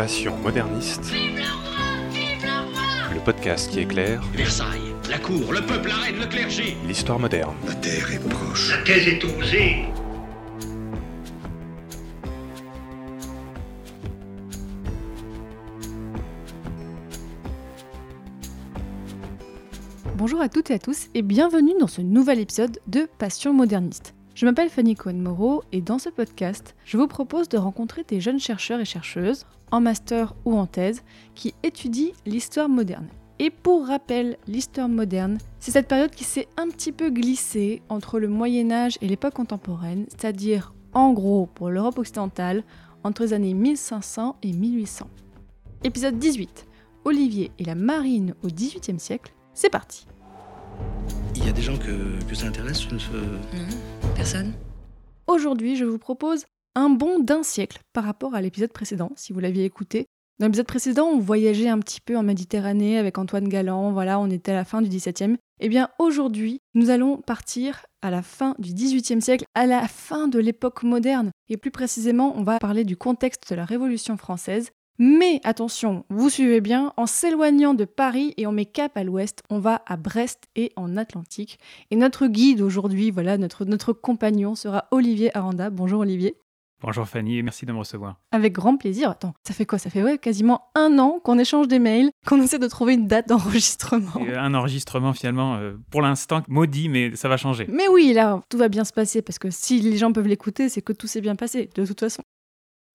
Passion moderniste. Le podcast qui éclaire Versailles, la cour, le peuple, la reine, le clergé. l'histoire moderne. La terre est proche. La thèse est osée. Bonjour à toutes et à tous et bienvenue dans ce nouvel épisode de Passion moderniste. Je m'appelle Fanny Cohen-Moreau et dans ce podcast, je vous propose de rencontrer des jeunes chercheurs et chercheuses, en master ou en thèse, qui étudient l'histoire moderne. Et pour rappel, l'histoire moderne, c'est cette période qui s'est un petit peu glissée entre le Moyen Âge et l'époque contemporaine, c'est-à-dire en gros pour l'Europe occidentale, entre les années 1500 et 1800. Épisode 18. Olivier et la marine au XVIIIe siècle, c'est parti Il y a des gens que, que ça intéresse ce- ce- Non, Aujourd'hui, je vous propose un bond d'un siècle par rapport à l'épisode précédent, si vous l'aviez écouté. Dans l'épisode précédent, on voyageait un petit peu en Méditerranée avec Antoine Galland, voilà, on était à la fin du XVIIe. Eh bien, aujourd'hui, nous allons partir à la fin du XVIIIe siècle, à la fin de l'époque moderne. Et plus précisément, on va parler du contexte de la Révolution française. Mais attention, vous suivez bien, en s'éloignant de Paris et on met cap à l'ouest, on va à Brest et en Atlantique. Et notre guide aujourd'hui, voilà, notre, notre compagnon sera Olivier Aranda. Bonjour Olivier. Bonjour Fanny et merci de me recevoir. Avec grand plaisir. Attends, ça fait quoi? Ça fait ouais, quasiment un an qu'on échange des mails, qu'on essaie de trouver une date d'enregistrement. Euh, un enregistrement finalement, euh, pour l'instant, maudit, mais ça va changer. Mais oui, là, tout va bien se passer parce que si les gens peuvent l'écouter, c'est que tout s'est bien passé, de toute façon.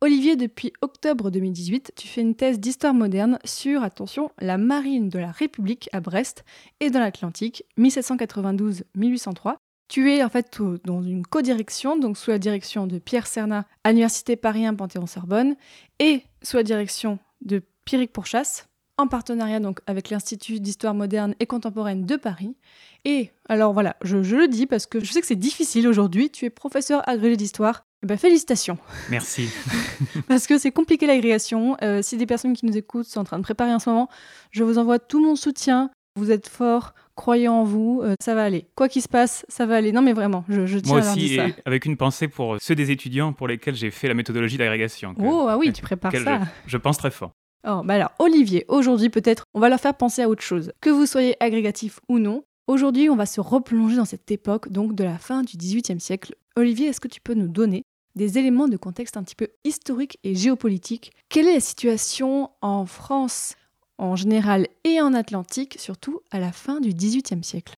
Olivier, depuis octobre 2018, tu fais une thèse d'histoire moderne sur, attention, la marine de la République à Brest et dans l'Atlantique, 1792-1803. Tu es en fait dans une codirection, donc sous la direction de Pierre Cernat à l'Université Paris 1 Panthéon-Sorbonne, et sous la direction de Pierrick Pourchasse, en partenariat donc avec l'Institut d'histoire moderne et contemporaine de Paris. Et alors voilà, je, je le dis parce que je sais que c'est difficile aujourd'hui, tu es professeur agrégé d'histoire. Eh ben, félicitations, Merci. parce que c'est compliqué l'agrégation. Euh, si des personnes qui nous écoutent sont en train de préparer en ce moment, je vous envoie tout mon soutien. Vous êtes forts, croyez en vous, euh, ça va aller. Quoi qu'il se passe, ça va aller. Non mais vraiment, je, je tiens Moi à aussi, dire ça. et avec une pensée pour ceux des étudiants pour lesquels j'ai fait la méthodologie d'agrégation. Oh ah oui, tu prépares ça. je, je pense très fort. Oh, bah alors, Olivier, aujourd'hui peut-être, on va leur faire penser à autre chose. Que vous soyez agrégatif ou non, aujourd'hui on va se replonger dans cette époque, donc de la fin du XVIIIe siècle. Olivier, est-ce que tu peux nous donner des éléments de contexte un petit peu historique et géopolitique? Quelle est la situation en France en général et en Atlantique, surtout à la fin du XVIIIe siècle?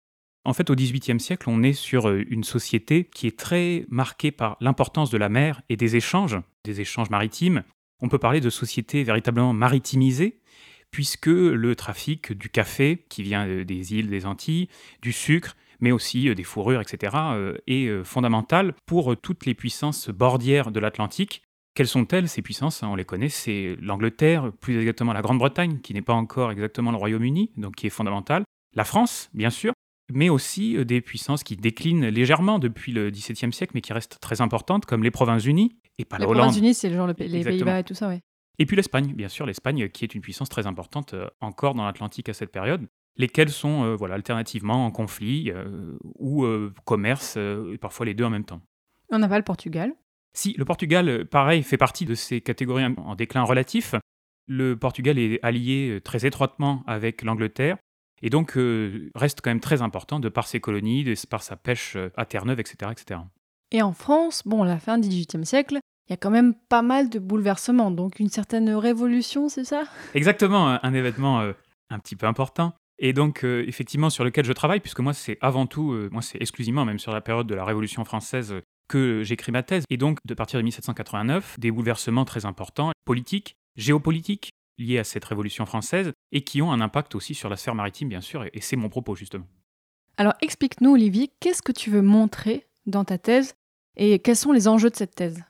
En fait, au XVIIIe siècle, on est sur euh, une société qui est très marquée par l'importance de la mer et des échanges, des échanges maritimes. On peut parler de société véritablement maritimisée, puisque le trafic du café, qui vient euh, des îles des Antilles, du sucre, mais aussi euh, des fourrures, etc., euh, est fondamental pour toutes les puissances bordières de l'Atlantique. Quelles sont-elles, ces puissances? On les connaît, c'est l'Angleterre, plus exactement la Grande-Bretagne, qui n'est pas encore exactement le Royaume-Uni, donc qui est fondamental. La France, bien sûr, mais aussi euh, des puissances qui déclinent légèrement depuis le XVIIe siècle, mais qui restent très importantes, comme les Provinces-Unies, et pas Les la Hollande. Provinces-Unies, c'est le genre le- les. Pays-Bas et tout ça, ouais. Et puis l'Espagne, bien sûr, l'Espagne euh, qui est une puissance très importante euh, encore dans l'Atlantique à cette période, lesquelles sont euh, voilà, alternativement en conflit euh, ou euh, commerce, parfois les deux en même temps. On n'a pas le Portugal. Si le Portugal, pareil, fait partie de ces catégories en- déclin relatif, le Portugal est allié très étroitement avec l'Angleterre et donc euh, reste quand même très important de par ses colonies, de par sa pêche euh, à Terre-Neuve, etc., etc. Et en France, bon, à la fin du XVIIIe siècle, il y a quand même pas mal de bouleversements, donc une certaine révolution, c'est ça? Exactement, un- un événement euh, un petit peu important. Et donc, euh, effectivement, sur lequel je travaille, puisque moi, c'est avant tout, euh, moi, c'est exclusivement, même sur la période de la Révolution française, que j'écris ma thèse. Et donc, de partir de 1789, des bouleversements très importants, politiques, géopolitiques, liés à cette Révolution française, et qui ont un impact aussi sur la sphère maritime, bien sûr, et, c'est mon propos, justement. Alors explique-nous, Olivier, qu'est-ce que tu veux montrer dans ta thèse et quels sont les enjeux de cette thèse?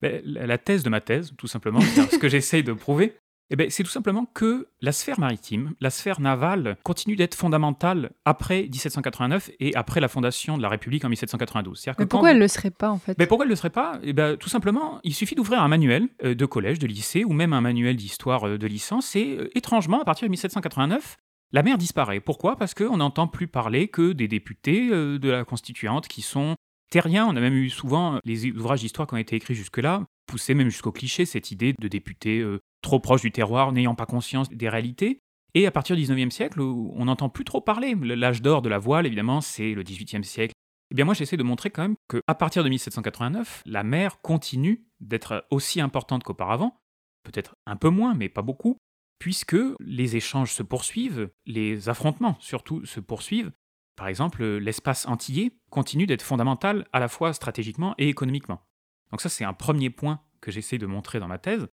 Ben, la la thèse de ma thèse, tout simplement, c'est-à-dire ce que j'essaye de prouver, eh ben, c'est tout simplement que la sphère maritime, la sphère navale, continue d'être fondamentale après 1789 et après la fondation de la République en 1792. C'est-à-dire que Mais pourquoi elle le serait pas en fait? Mais pourquoi elle ne le serait pas? Eh ben, Tout simplement, il suffit d'ouvrir un manuel euh, de collège, de lycée, ou même un manuel d'histoire euh, de licence, et euh, étrangement, à partir de 1789, la mer disparaît. Pourquoi? Parce qu'on n'entend plus parler que des députés de la constituante qui sont terriens. On a même eu souvent les ouvrages d'histoire qui ont été écrits jusque-là poussait même jusqu'au cliché cette idée de députés euh, trop proches du terroir, n'ayant pas conscience des réalités. Et à partir du 19e siècle, on n'entend plus trop parler, l'âge d'or de la voile, évidemment, c'est le 18e siècle. Eh bien moi, j'essaie de montrer quand même qu'à partir de 1789, la mer continue d'être aussi importante qu'auparavant, peut-être un peu moins, mais pas beaucoup, puisque les échanges se poursuivent, les affrontements surtout se poursuivent. Par exemple, l'espace antillais continue d'être fondamental à la fois stratégiquement et économiquement. Donc ça, c'est un premier point que j'essaie de montrer dans ma thèse.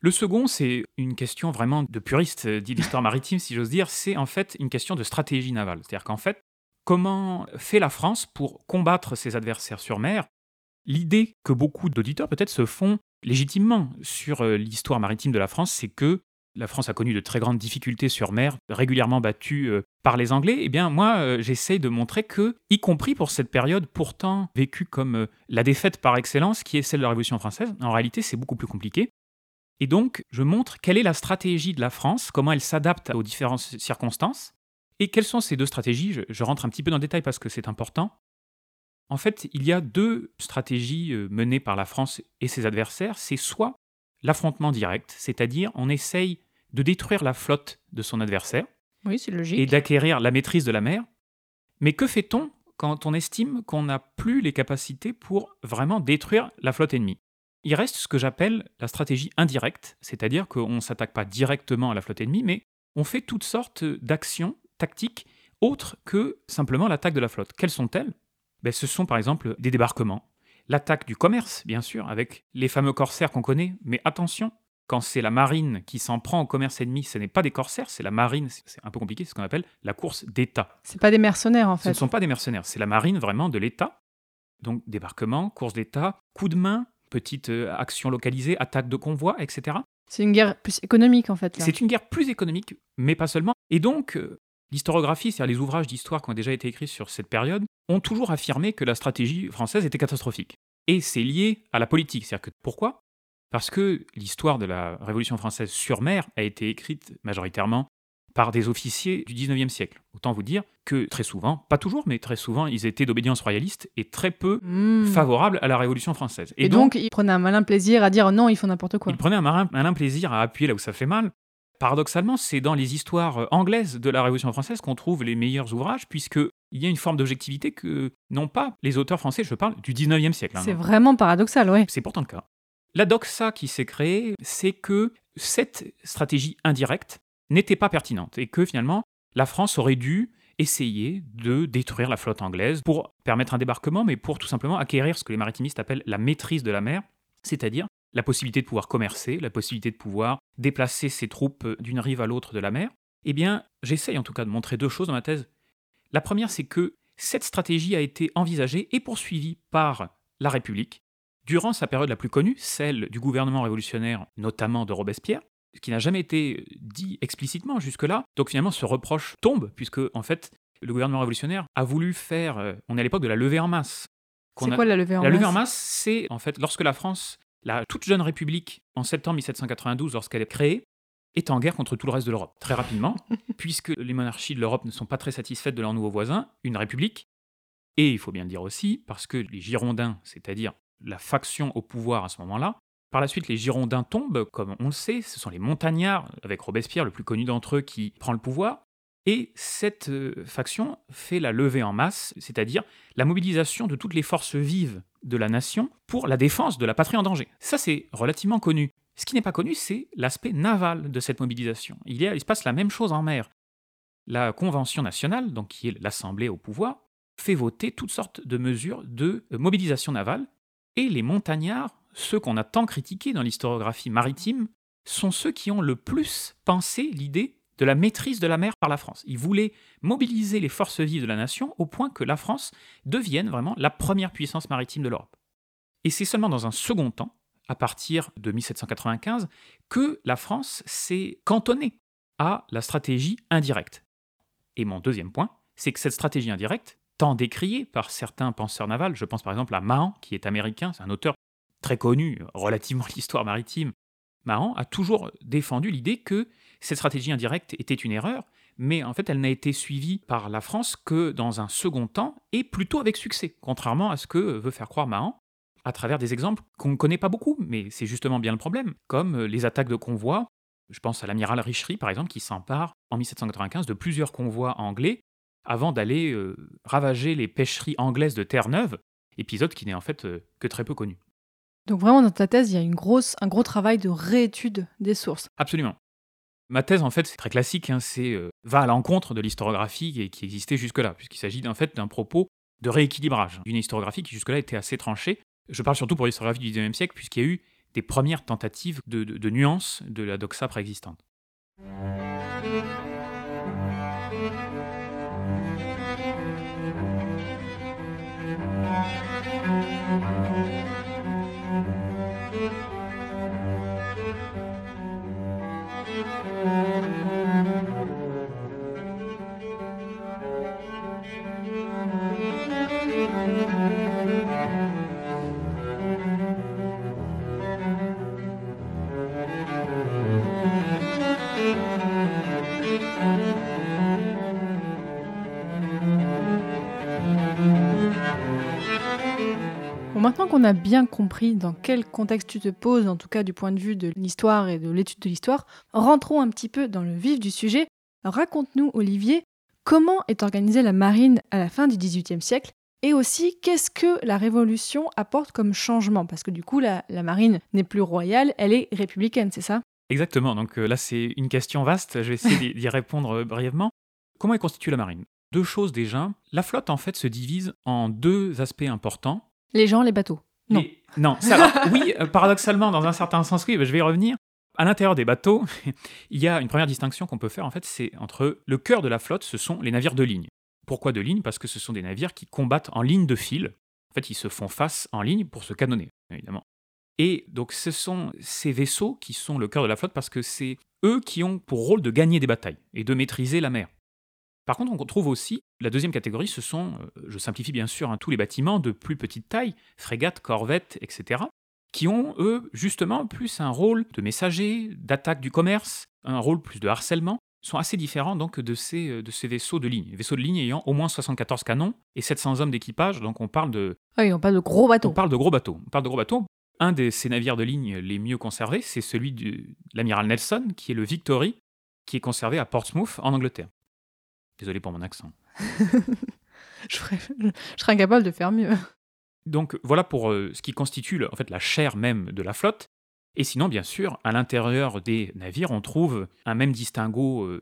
Le second, c'est une question vraiment de puriste d'histoire maritime, si j'ose dire, c'est en fait une question de stratégie navale. C'est-à-dire qu'en fait, comment fait la France pour combattre ses adversaires sur mer? L'idée que beaucoup d'auditeurs peut-être se font légitimement sur euh, l'histoire maritime de la France, c'est que la France a connu de très grandes difficultés sur mer, régulièrement battue euh, par les Anglais. Eh bien, moi, euh, j'essaye de montrer que, y compris pour cette période pourtant vécue comme la défaite par excellence, qui est celle de la Révolution française, en réalité, c'est beaucoup plus compliqué. Et donc, je montre quelle est la stratégie de la France, comment elle s'adapte aux différentes circonstances, et quelles sont ces deux stratégies? Je, rentre un petit peu dans le détail parce que c'est important. En fait, il y a deux stratégies euh, menées par la France et ses adversaires. C'est soit l'affrontement direct, c'est-à-dire on essaye de détruire la flotte de son adversaire. Oui, c'est logique. Et d'acquérir la maîtrise de la mer. Mais que fait-on quand on estime qu'on n'a plus les capacités pour vraiment détruire la flotte ennemie? Il reste ce que j'appelle la stratégie indirecte, c'est-à-dire qu'on ne s'attaque pas directement à la flotte ennemie, mais on fait toutes sortes d'actions tactiques autres que simplement l'attaque de la flotte. Quelles sont-elles? Ben, ce sont par exemple des débarquements, l'attaque du commerce, bien sûr, avec les fameux corsaires qu'on connaît, mais attention, quand c'est la marine qui s'en prend au commerce ennemi, ce n'est pas des corsaires, c'est la marine, c'est un peu compliqué, c'est ce qu'on appelle la course d'État. C'est pas des mercenaires en fait. Ce ne sont pas des mercenaires, c'est la marine vraiment de l'État. Donc débarquement, course d'État, coup de main, petite euh, action localisée, attaque de convoi, etc. C'est une guerre plus économique en fait. C'est une guerre plus économique, mais pas seulement. Et donc, euh, l'historiographie, c'est-à-dire les ouvrages d'histoire qui ont déjà été écrits sur cette période, ont toujours affirmé que la stratégie française était catastrophique. Et c'est lié à la politique. C'est-à-dire que pourquoi? Parce que l'histoire de la Révolution française sur mer a été écrite majoritairement par des officiers du 19e siècle. Autant vous dire que très souvent, pas toujours, mais très souvent, ils étaient d'obédience royaliste et très peu Hmm. favorables à la Révolution française. Et, donc, ils prenaient un malin plaisir à dire non, ils font n'importe quoi. ils prenaient un malin, malin plaisir à appuyer là où ça fait mal. Paradoxalement, c'est dans les histoires anglaises de la Révolution française qu'on trouve les meilleurs ouvrages, puisque il y a une forme d'objectivité que n'ont pas les auteurs français, je parle du 19e siècle. hein, C'est vraiment paradoxal, ouais. C'est pourtant le cas. La doxa qui s'est créée, c'est que cette stratégie indirecte n'était pas pertinente et que finalement, la France aurait dû essayer de détruire la flotte anglaise pour permettre un débarquement, mais pour tout simplement acquérir ce que les maritimistes appellent la maîtrise de la mer, c'est-à-dire la possibilité de pouvoir commercer, la possibilité de pouvoir déplacer ses troupes d'une rive à l'autre de la mer. Eh bien, j'essaye en tout cas de montrer deux choses dans ma thèse. La première, c'est que cette stratégie a été envisagée et poursuivie par la République durant sa période la plus connue, celle du gouvernement révolutionnaire, notamment de Robespierre, ce qui n'a jamais été dit explicitement jusque-là. Donc finalement, ce reproche tombe, puisque en fait, le gouvernement révolutionnaire a voulu faire. euh, on est à l'époque de la levée en masse. C'est a- quoi la levée en la masse levée en masse, c'est en fait lorsque la France, la toute jeune République, en septembre 1792, lorsqu'elle est créée, est en guerre contre tout le reste de l'Europe. Très rapidement, puisque les monarchies de l'Europe ne sont pas très satisfaites de leurs nouveaux voisins, une République, et il faut bien le dire aussi, parce que les Girondins, c'est-à-dire la faction au pouvoir à ce moment-là, par la suite les Girondins tombent, comme on le sait, ce sont les montagnards, avec Robespierre, le plus connu d'entre eux, qui prend le pouvoir, et cette euh, faction fait la levée en masse, c'est-à-dire la mobilisation de toutes les forces vives de la nation pour la défense de la patrie en danger. Ça, c'est relativement connu. Ce qui n'est pas connu, c'est l'aspect naval de cette mobilisation. Il, se passe la même chose en mer. La Convention nationale, donc qui est l'Assemblée au pouvoir, fait voter toutes sortes de mesures de mobilisation navale, et les montagnards, ceux qu'on a tant critiqués dans l'historiographie maritime, sont ceux qui ont le plus pensé l'idée de la maîtrise de la mer par la France. Ils voulaient mobiliser les forces vives de la nation au point que la France devienne vraiment la première puissance maritime de l'Europe. Et c'est seulement dans un second temps, à partir de 1795, que la France s'est cantonnée à la stratégie indirecte. Et mon deuxième point, c'est que cette stratégie indirecte, tant décriée par certains penseurs navals, je pense par exemple à Mahan, qui est américain, c'est un auteur très connu relativement à l'histoire maritime, Mahan a toujours défendu l'idée que cette stratégie indirecte était une erreur, mais en fait elle n'a été suivie par la France que dans un second temps et plutôt avec succès, contrairement à ce que veut faire croire Mahan. à travers des exemples qu'on ne connaît pas beaucoup, mais c'est justement bien le problème, comme euh, les attaques de convois. Je pense à l'amiral Richery, par exemple, qui s'empare en 1795 de plusieurs convois anglais avant d'aller euh, ravager les pêcheries anglaises de Terre-Neuve, épisode qui n'est en fait euh, que très peu connu. Donc vraiment, dans ta thèse, il y a une grosse, un gros travail de réétude des sources. Absolument. Ma thèse, en fait, c'est très classique, hein, c'est va à l'encontre de l'historiographie qui existait jusque-là, puisqu'il s'agit en fait d'un propos de rééquilibrage d'une historiographie qui jusque-là était assez tranchée. Je parle surtout pour l'historiographie du XIXe siècle, puisqu'il y a eu des premières tentatives de, de, de nuances de la doxa préexistante. Maintenant qu'on a bien compris dans quel contexte tu te poses, en tout cas du point de vue de l'histoire et de l'étude de l'histoire, rentrons un petit peu dans le vif du sujet. Raconte-nous, Olivier, comment est organisée la marine à la fin du XVIIIe siècle et aussi qu'est-ce que la Révolution apporte comme changement? Parce que du coup, la, marine n'est plus royale, elle est républicaine, c'est ça? Exactement, donc euh, là c'est une question vaste, je vais essayer d'y- d'y répondre euh, brièvement. Comment est constituée la marine? Deux choses déjà. La flotte en fait se divise en deux aspects importants. Les gens, les bateaux. Non. Non, ça va. oui, euh, paradoxalement, dans un certain sens, oui, je vais y revenir. À l'intérieur des bateaux, il y a une première distinction qu'on peut faire, en fait, c'est entre le cœur de la flotte, ce sont les navires de ligne. Pourquoi de ligne? Parce que ce sont des navires qui combattent en ligne de fil. En fait, ils se font face en ligne pour se canonner, évidemment. Et donc, ce sont ces vaisseaux qui sont le cœur de la flotte parce que c'est eux qui ont pour rôle de gagner des batailles et de maîtriser la mer. Par contre, on trouve aussi la deuxième catégorie, ce sont, euh, je simplifie bien sûr, hein, tous les bâtiments de plus petite taille, frégates, corvettes, etc., qui ont, eux, justement, plus un rôle de messager, d'attaque du commerce, un rôle plus de harcèlement, sont assez différents donc de ces, euh, de ces vaisseaux de ligne. Vaisseaux de ligne ayant au moins 74 canons et 700 hommes d'équipage, donc on parle de, oui, on parle de gros bateaux. on parle de gros bateaux. On parle de gros bateaux. Un de ces navires de ligne les mieux conservés, c'est celui de l'amiral Nelson, qui est le Victory, qui est conservé à Portsmouth, en Angleterre. Désolé pour mon accent. je, serais, je serais incapable de faire mieux. Donc voilà pour euh, ce qui constitue le- en fait la chair même de la flotte. Et sinon, bien sûr, à l'intérieur des navires, on trouve un même distinguo, euh,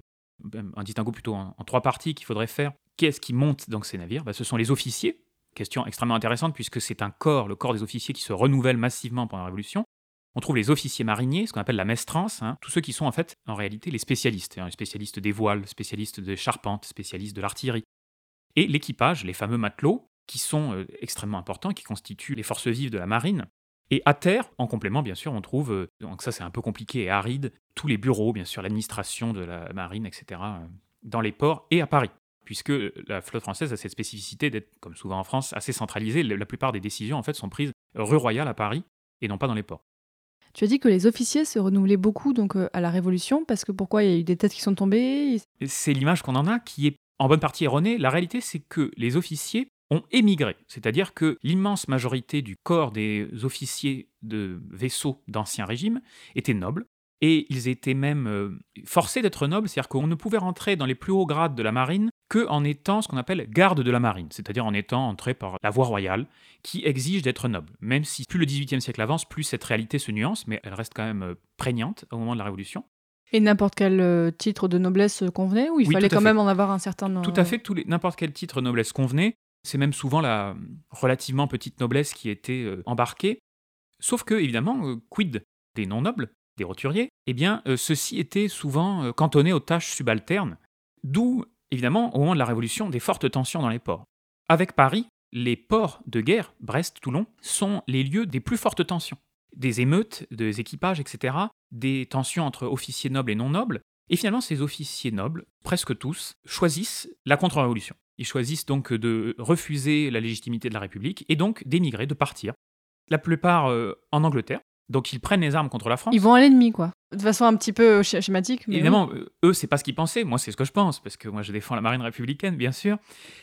un distinguo plutôt en, en trois parties qu'il faudrait faire. Qu'est-ce qui monte dans ces navires? Bah, Ce sont les officiers. Question extrêmement intéressante puisque c'est un corps, le corps des officiers, qui se renouvelle massivement pendant la Révolution. On trouve les officiers mariniers, ce qu'on appelle la mestrance, hein, tous ceux qui sont en fait en réalité les spécialistes, hein, les spécialistes des voiles, spécialistes des charpentes, spécialistes de l'artillerie. Et l'équipage, les fameux matelots, qui sont euh, extrêmement importants, qui constituent les forces vives de la marine. Et à terre, en complément, bien sûr, on trouve, euh, donc ça c'est un peu compliqué et aride, tous les bureaux, bien sûr, l'administration de la marine, etc., euh, dans les ports et à Paris. Puisque la flotte française a cette spécificité d'être, comme souvent en France, assez centralisée. La plupart des décisions, en fait, sont prises rue Royale à Paris et non pas dans les ports. Tu as dit que les officiers se renouvelaient beaucoup donc euh, à la Révolution parce que pourquoi? Il y a eu des têtes qui sont tombées C'est l'image qu'on en a qui est en bonne partie erronée. La réalité, c'est que les officiers ont émigré. C'est-à-dire que l'immense majorité du corps des officiers de vaisseaux d'Ancien Régime étaient nobles. Et ils étaient même euh, forcés d'être nobles, c'est-à-dire qu'on ne pouvait rentrer dans les plus hauts grades de la marine que en étant ce qu'on appelle garde de la marine, c'est-à-dire en étant entré par la voie royale, qui exige d'être noble. Même si plus le XVIIIe siècle avance, plus cette réalité se nuance, mais elle reste quand même euh, prégnante au moment de la Révolution. Et n'importe quel euh, titre de noblesse convenait ou il Oui, fallait quand fait. même en avoir un certain Tout à fait, n'importe quel titre de noblesse convenait. C'est même souvent la relativement petite noblesse qui était euh, embarquée. Sauf que, évidemment, euh, quid des non-nobles, des roturiers? Eh bien, euh, ceux-ci étaient souvent euh, cantonnés aux tâches subalternes. D'où, évidemment, au moment de la Révolution, des fortes tensions dans les ports. Avec Paris, les ports de guerre, Brest, Toulon, sont les lieux des plus fortes tensions. Des émeutes, des équipages, etc., des tensions entre officiers nobles et non nobles, et finalement, ces officiers nobles, presque tous, choisissent la contre-révolution. Ils choisissent donc de refuser la légitimité de la République et donc d'émigrer, de partir. La plupart euh, en Angleterre, Donc ils prennent les armes contre la France. Ils vont à l'ennemi, quoi. De façon un petit peu sch- schématique. mais Évidemment, euh, eux, c'est pas ce qu'ils pensaient. Moi, c'est ce que je pense, parce que moi, je défends la marine républicaine, bien sûr.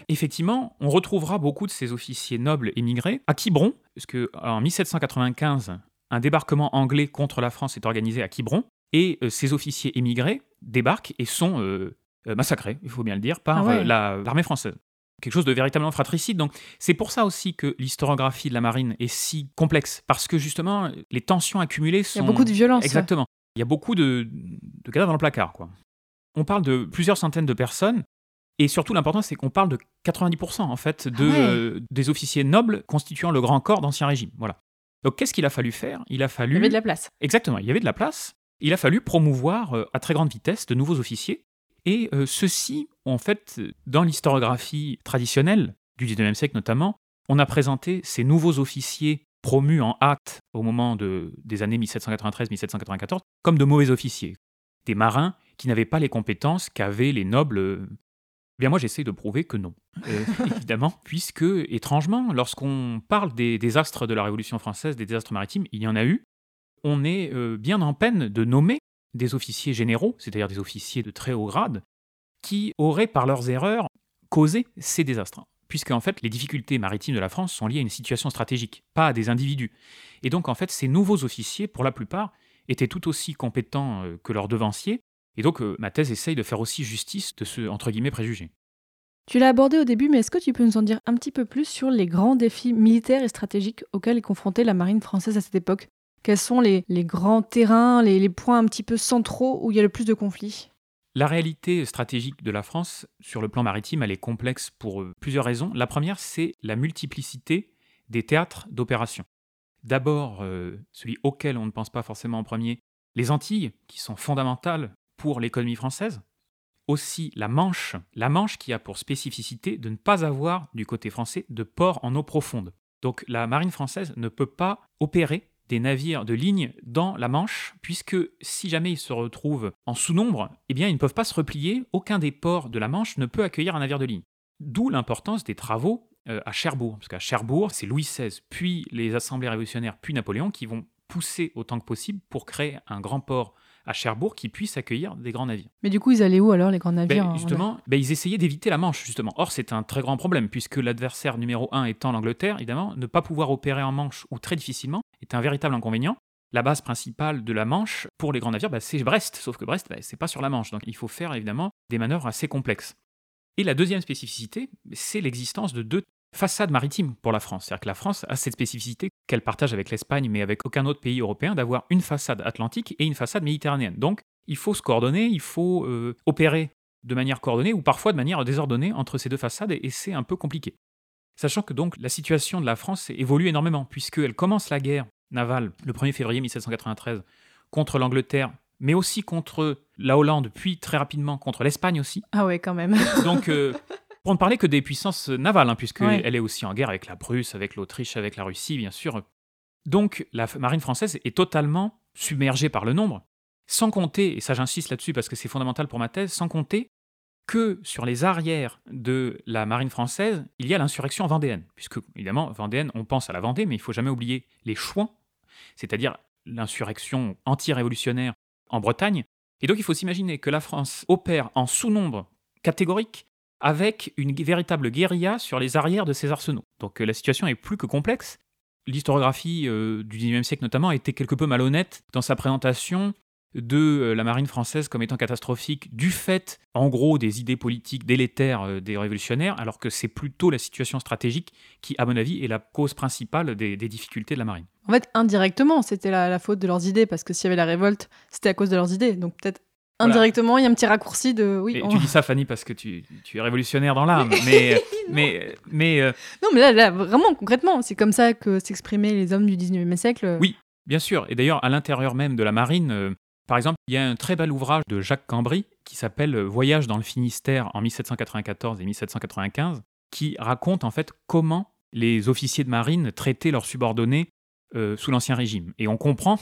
Effectivement, on retrouvera beaucoup de ces officiers nobles émigrés à Quiberon, parce que en 1795, un débarquement anglais contre la France est organisé à Quiberon, et euh, ces officiers émigrés débarquent et sont euh, euh, massacrés, il faut bien le dire, par Ah ouais. euh, la- l'armée française. Quelque chose de véritablement fratricide. Donc, c'est pour ça aussi que l'historiographie de la marine est si complexe, parce que justement, les tensions accumulées Il sont. y a beaucoup de violence. Exactement. Il y a beaucoup de, de cadavres dans le placard. Quoi. On parle de plusieurs centaines de personnes. Et surtout, l'important, c'est qu'on parle de 90% en fait de, Ah ouais. euh, des officiers nobles constituant le grand corps d'Ancien Régime. Voilà. Donc, qu'est-ce qu'il a fallu faire? Il a Il fallu. y avait de la place. Exactement, il y avait de la place. Il a fallu promouvoir euh, à très grande vitesse de nouveaux officiers. Et euh, ceux-ci, en fait, dans l'historiographie traditionnelle du 19e siècle notamment, on a présenté ces nouveaux officiers promus en hâte au moment de, des années 1793-1794 comme de mauvais officiers. Des marins qui n'avaient pas les compétences qu'avaient les nobles. Eh Bien moi j'essaie de prouver que non, euh, évidemment, puisque étrangement, lorsqu'on parle des désastres de la Révolution française, des désastres maritimes, il y en a eu, on est euh, bien en peine de nommer des officiers généraux, c'est-à-dire des officiers de très haut grade, qui auraient par leurs erreurs causé ces désastres. Puisque en fait les difficultés maritimes de la France sont liées à une situation stratégique, pas à des individus. Et donc en fait ces nouveaux officiers, pour la plupart, étaient tout aussi compétents euh, que leurs devanciers, et donc euh, ma thèse essaye de faire aussi justice de ce entre guillemets préjugé. Tu l'as abordé au début, mais est-ce que tu peux nous en dire un petit peu plus sur les grands défis militaires et stratégiques auxquels est confrontée la marine française à cette époque? Quels sont les, les grands terrains, les, les points un petit peu centraux où il y a le plus de conflits? La réalité stratégique de la France sur le plan maritime, elle est complexe pour euh, plusieurs raisons. La première, c'est la multiplicité des théâtres d'opération. D'abord, euh, celui auquel on ne pense pas forcément en premier, les Antilles, qui sont fondamentales pour l'économie française. Aussi la Manche, la Manche qui a pour spécificité de ne pas avoir du côté français de port en eau profonde. Donc la marine française ne peut pas opérer des navires de ligne dans la Manche, puisque si jamais ils se retrouvent en sous-nombre, eh bien ils ne peuvent pas se replier, aucun des ports de la Manche ne peut accueillir un navire de ligne. D'où l'importance des travaux euh, à Cherbourg, parce qu'à Cherbourg, c'est Louis XVI, puis les assemblées révolutionnaires, puis Napoléon qui vont pousser autant que possible pour créer un grand port à Cherbourg qui puisse accueillir des grands navires. Mais du coup, ils allaient où alors, les grands Ben, navires en- justement, ben, ils essayaient d'éviter la Manche, justement. Or, c'est un très grand problème, puisque l'adversaire numéro un étant l'Angleterre, évidemment, ne pas pouvoir opérer en Manche ou très difficilement est un véritable inconvénient. La base principale de la Manche pour les grands navires, ben, c'est Brest, sauf que Brest, c'est pas sur la Manche, donc il faut faire évidemment des manœuvres assez complexes. Et la deuxième spécificité, c'est l'existence de deux façades maritimes pour la France. C'est-à-dire que la France a cette spécificité qu'elle partage avec l'Espagne, mais avec aucun autre pays européen, d'avoir une façade atlantique et une façade méditerranéenne. Donc, il faut se coordonner, il faut euh, opérer de manière coordonnée ou parfois de manière désordonnée entre ces deux façades et, et c'est un peu compliqué. Sachant que donc la situation de la France évolue énormément puisqu'elle commence la guerre navale le 1er février 1793 contre l'Angleterre, mais aussi contre la Hollande, puis très rapidement contre l'Espagne aussi. Ah ouais, quand même. Donc euh, pour ne parler que des puissances navales, hein, puisqu'elle Ouais. est aussi en guerre avec la Prusse, avec l'Autriche, avec la Russie, bien sûr. Donc la marine française est totalement submergée par le nombre, sans compter, et ça j'insiste là-dessus parce que c'est fondamental pour ma thèse, sans compter que sur les arrières de la marine française, il y a l'insurrection vendéenne. Puisque, évidemment, vendéenne, on pense à la Vendée, mais il faut jamais oublier les Chouans, c'est-à-dire l'insurrection anti-révolutionnaire en Bretagne. Et donc il faut s'imaginer que la France opère en sous-nombre catégorique avec une véritable guérilla sur les arrières de ses arsenaux. Donc euh, la situation est plus que complexe. L'historiographie euh, du XIXe siècle notamment a été quelque peu malhonnête dans sa présentation de euh, la marine française comme étant catastrophique du fait, en gros, des idées politiques délétères des révolutionnaires, alors que c'est plutôt la situation stratégique qui, à mon avis, est la cause principale des, difficultés de la marine. En fait, indirectement, c'était la, la faute de leurs idées, parce que s'il y avait la révolte, c'était à cause de leurs idées. Donc peut-être. Indirectement, il y a un petit raccourci de... Oui, on- Tu dis ça, Fanny, parce que tu, tu es révolutionnaire dans l'âme, mais, mais, mais euh, Non, mais là, là, vraiment, concrètement, c'est comme ça que s'exprimaient les hommes du 19e siècle. Oui. Bien sûr, et d'ailleurs à l'intérieur même de la marine, euh, par exemple, il y a un très bel ouvrage de Jacques Cambry qui s'appelle euh, Voyage dans le Finistère en 1794 et 1795, qui raconte en fait comment les officiers de marine traitaient leurs subordonnés euh, sous l'Ancien Régime. Et on comprend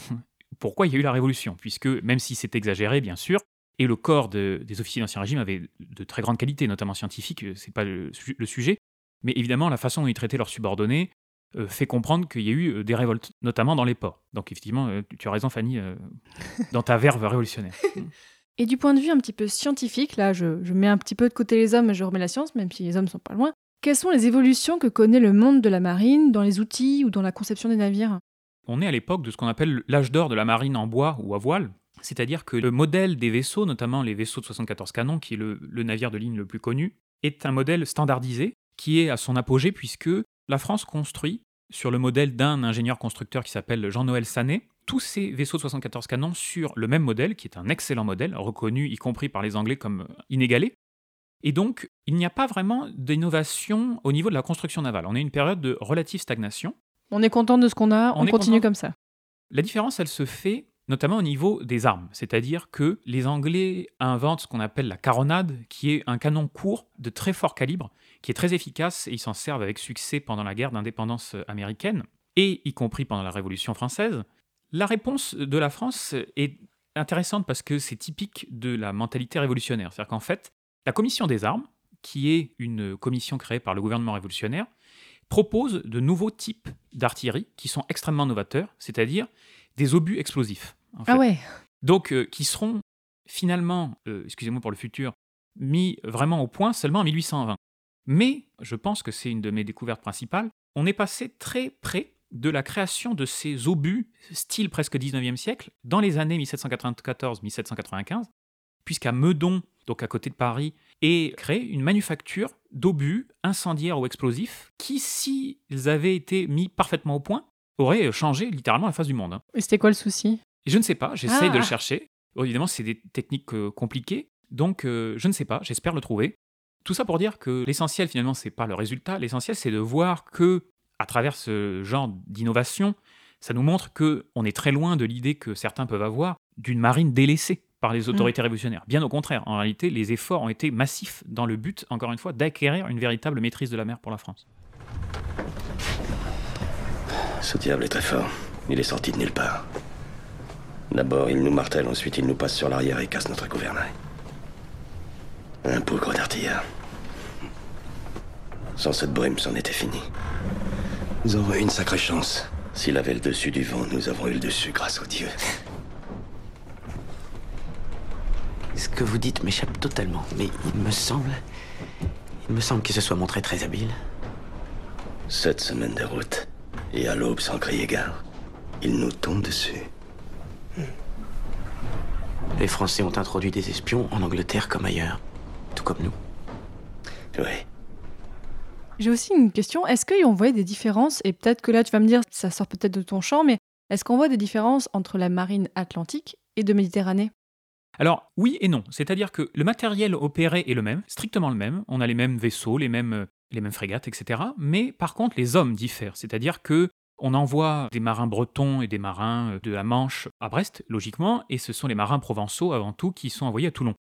pourquoi il y a eu la Révolution, puisque même si c'est exagéré, bien sûr, et le corps de- des officiers de l'Ancien Régime avait de très grandes qualités, notamment scientifiques, euh, c'est pas le, su- le sujet, mais évidemment la façon dont ils traitaient leurs subordonnés, euh, fait comprendre qu'il y a eu euh, des révoltes, notamment dans les ports. Donc effectivement, tu as raison Fanny, dans ta verve révolutionnaire. Et du point de vue un petit peu scientifique, là je, je mets un petit peu de côté les hommes et je remets la science, même si les hommes sont pas loin, quelles sont les évolutions que connaît le monde de la marine dans les outils ou dans la conception des navires? On est à l'époque de ce qu'on appelle l'âge d'or de la marine en bois ou à voile, c'est-à-dire que le modèle des vaisseaux, notamment les vaisseaux de 74 canons, qui est le, navire de ligne le plus connu, est un modèle standardisé qui est à son apogée puisque la France construit, sur le modèle d'un ingénieur constructeur qui s'appelle Jean-Noël Sanet, tous ces vaisseaux de 74 canons sur le même modèle, qui est un excellent modèle, reconnu y compris par les Anglais comme inégalé. Et donc, il n'y a pas vraiment d'innovation au niveau de la construction navale. On est une période de relative stagnation. On est content de ce qu'on a, on, continue content. comme ça. La différence, elle se fait notamment au niveau des armes, c'est-à-dire que les Anglais inventent ce qu'on appelle la caronade, qui est un canon court de très fort calibre, qui est très efficace et ils s'en servent avec succès pendant la guerre d'indépendance américaine, et y compris pendant la Révolution française. La réponse de la France est intéressante parce que c'est typique de la mentalité révolutionnaire, c'est-à-dire qu'en fait, la commission des armes, qui est une commission créée par le gouvernement révolutionnaire, propose de nouveaux types d'artillerie qui sont extrêmement novateurs, c'est-à-dire des obus explosifs. en fait. Ah ouais, Donc, euh, qui seront finalement, euh, excusez-moi pour le futur, mis vraiment au point seulement en 1820. Mais, je pense que c'est une de mes découvertes principales, on est passé très près de la création de ces obus, style presque 19e siècle, dans les années 1794-1795, puisqu'à Meudon, donc à côté de Paris, est créée une manufacture d'obus incendiaires ou explosifs qui, s'ils avaient été mis parfaitement au point, auraient changé littéralement la face du monde. hein. et c'était quoi le souci? Et je ne sais pas, j'essaie Ah. de le chercher. Bon, évidemment, c'est des techniques euh, compliquées, donc euh, je ne sais pas, j'espère le trouver. Tout ça pour dire que l'essentiel, finalement, c'est pas le résultat. L'essentiel, c'est de voir que, à travers ce genre d'innovation, ça nous montre que on est très loin de l'idée que certains peuvent avoir d'une marine délaissée par les autorités révolutionnaires. Bien au contraire, en réalité, les efforts ont été massifs dans le but, encore une fois, d'acquérir une véritable maîtrise de la mer pour la France. Ce diable est très fort. Il est sorti de nulle part. D'abord, il nous martèle, ensuite, il nous passe sur l'arrière et casse notre gouvernail. Un bougre d'artilleur. Sans cette brume, c'en était fini. Nous avons eu une sacrée chance. S'il avait le dessus du vent, nous avons eu le dessus grâce aux dieux. Ce que vous dites m'échappe totalement, mais il me semble. Il me semble qu'il se soit montré très habile. Sept semaines de route. Et à l'aube, sans crier gare, il nous tombe dessus. Les Français ont introduit des espions en Angleterre comme ailleurs. Tout comme nous. Oui. J'ai aussi une question. Est-ce qu'on voyait des différences Et peut-être que là, tu vas me dire, ça sort peut-être de ton champ, mais est-ce qu'on voit des différences entre la marine atlantique et de Méditerranée? Alors, oui et non. C'est-à-dire que le matériel opéré est le même, strictement le même. On a les mêmes vaisseaux, les mêmes, frégates, etc. Mais par contre, les hommes diffèrent. C'est-à-dire que on envoie des marins bretons et des marins euh, de la Manche à Brest, logiquement, et ce sont les marins provençaux avant tout qui sont envoyés à Toulon.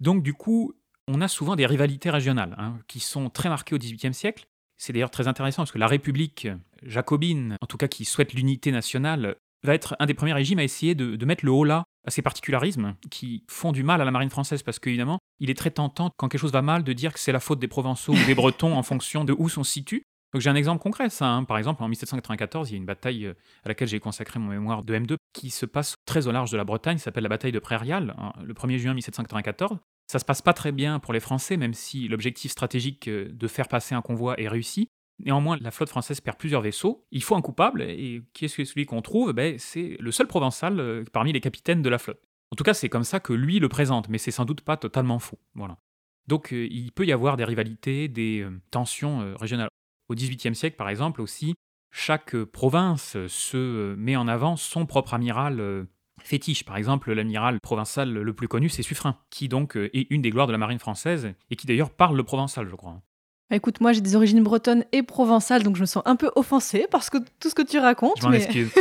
Donc, du coup, on a souvent des rivalités régionales hein, qui sont très marquées au XVIIIe siècle. C'est d'ailleurs très intéressant parce que la République jacobine, en tout cas qui souhaite l'unité nationale, va être un des premiers régimes à essayer de mettre le haut là à ces particularismes qui font du mal à la marine française parce qu'évidemment, il est très tentant quand quelque chose va mal de dire que c'est la faute des Provençaux ou des Bretons en fonction de où on se situe. Donc j'ai un exemple concret, ça. hein. Par exemple, en 1794, il y a une bataille euh, à laquelle j'ai consacré mon mémoire de M2 qui se passe très au large de la Bretagne, s'appelle la bataille de Prairial, le 1er juin 1794. Ça se passe pas très bien pour les Français, même si l'objectif stratégique euh, de faire passer un convoi est réussi. Néanmoins, la flotte française perd plusieurs vaisseaux. Il faut un coupable, et qui est celui qu'on trouve? Ben, C'est le seul provençal euh, parmi les capitaines de la flotte. En tout cas, c'est comme ça que lui le présente, mais c'est sans doute pas totalement faux. Voilà. Donc, euh, il peut y avoir des rivalités, des euh, tensions régionales. Au XVIIIe siècle, par exemple, aussi, chaque province se met en avant son propre amiral fétiche. Par exemple, l'amiral provençal le plus connu, c'est Suffren, qui donc est une des gloires de la marine française et qui d'ailleurs parle le provençal, je crois. Bah, Écoute, moi j'ai des origines bretonnes et provençales, donc je me sens un peu offensée parce que tout ce que tu racontes. Je mais- excuse.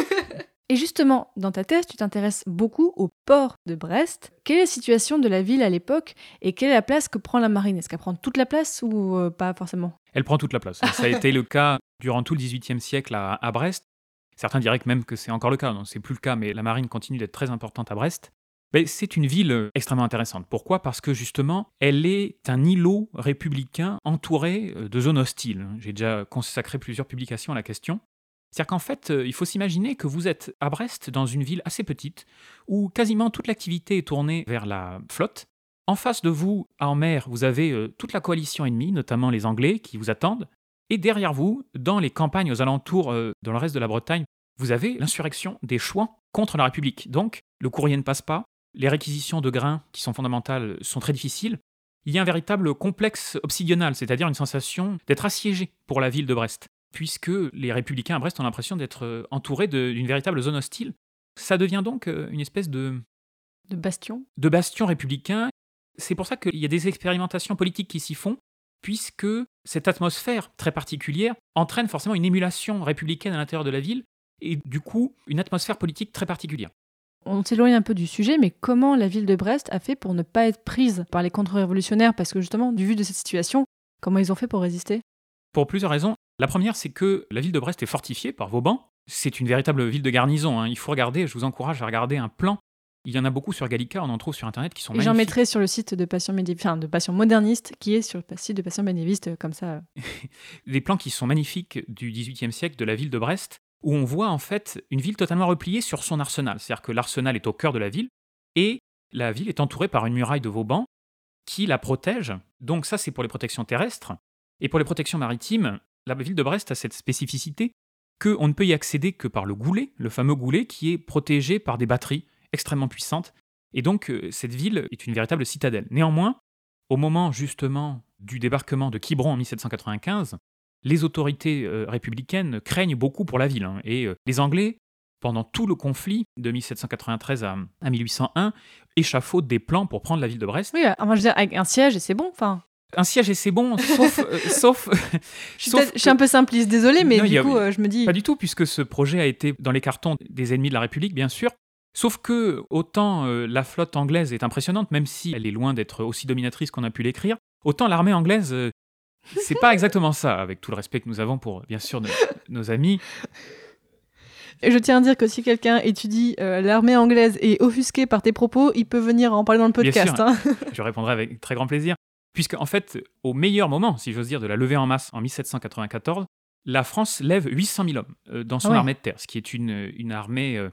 Et justement, dans ta thèse, tu t'intéresses beaucoup au port de Brest. Quelle est la situation de la ville à l'époque et quelle est la place que prend la marine? Est-ce qu'elle prend toute la place ou euh, pas forcément? Elle prend toute la place. Ça a été le cas durant tout le XVIIIe siècle à, à Brest. Certains diraient même que c'est encore le cas. Non, c'est plus le cas, mais la marine continue d'être très importante à Brest. Ben, c'est une ville euh, extrêmement intéressante. Pourquoi? Parce que justement, elle est un îlot républicain entouré euh, de zones hostiles. J'ai déjà consacré plusieurs publications à la question. C'est-à-dire qu'en fait, euh, il faut s'imaginer que vous êtes à Brest, dans une ville assez petite, où quasiment toute l'activité est tournée vers la flotte. En face de vous, en mer, vous avez toute la coalition ennemie, notamment les Anglais, qui vous attendent. Et derrière vous, dans les campagnes aux alentours, dans le reste de la Bretagne, vous avez l'insurrection des Chouans contre la République. Donc, le courrier ne passe pas, les réquisitions de grains, qui sont fondamentales, sont très difficiles. Il y a un véritable complexe obsidional, c'est-à-dire une sensation d'être assiégé pour la ville de Brest, puisque les républicains à Brest ont l'impression d'être euh, entourés d'une véritable zone hostile. Ça devient donc euh, une espèce de... De bastion De bastion républicain. C'est pour ça qu'il y a des expérimentations politiques qui s'y font, puisque cette atmosphère très particulière entraîne forcément une émulation républicaine à l'intérieur de la ville, et du coup une atmosphère politique très particulière. On s'éloigne un peu du sujet, mais comment la ville de Brest a fait pour ne pas être prise par les contre-révolutionnaires? Parce que justement, du vu de cette situation, comment ils ont fait pour résister? Pour plusieurs raisons. La première, c'est que la ville de Brest est fortifiée par Vauban. C'est une véritable ville de garnison. Hein. Il faut regarder, je vous encourage à regarder un plan. Il y en a beaucoup sur Gallica, on en trouve sur Internet qui sont Et j'en mettrai sur le site de Passion, enfin, de Passion Moderniste, qui est sur le site de Passion Médiéviste, comme ça. Des plans qui sont magnifiques du XVIIIe siècle de la ville de Brest où on voit en fait une ville totalement repliée sur son arsenal. C'est-à-dire que l'arsenal est au cœur de la ville et la ville est entourée par une muraille de Vauban qui la protège. Donc ça, c'est pour les protections terrestres. Et pour les protections maritimes, la ville de Brest a cette spécificité qu'on ne peut y accéder que par le goulet, le fameux goulet qui est protégé par des batteries extrêmement puissantes. Et donc euh, cette ville est une véritable citadelle. Néanmoins, au moment justement du débarquement de Quiberon en 1795, les autorités euh, républicaines craignent beaucoup pour la ville. Hein. et euh, les Anglais, pendant tout le conflit de 1793 à, 1801, échafaudent des plans pour prendre la ville de Brest. Oui, je veux dire, avec un siège, et c'est bon, enfin. Un siège et c'est bon, sauf. Euh, sauf je, suis un peu simpliste, désolé, mais du coup, je me dis. Pas du tout, puisque ce projet a été dans les cartons des ennemis de la République, bien sûr. Sauf que, autant la flotte anglaise est impressionnante, même si elle est loin d'être aussi dominatrice qu'on a pu l'écrire, autant l'armée anglaise c'est pas exactement ça, avec tout le respect que nous avons pour, bien sûr, nos, amis. Et je tiens à dire que si quelqu'un étudie euh, l'armée anglaise et offusqué par tes propos, il peut venir en parler dans le podcast. Hein. je répondrai avec très grand plaisir. Puisque, en fait, au meilleur moment, si j'ose dire, de la levée en masse en 1794, la France lève 800 000 hommes euh, dans son ah armée de terre, ce qui est une, une armée euh,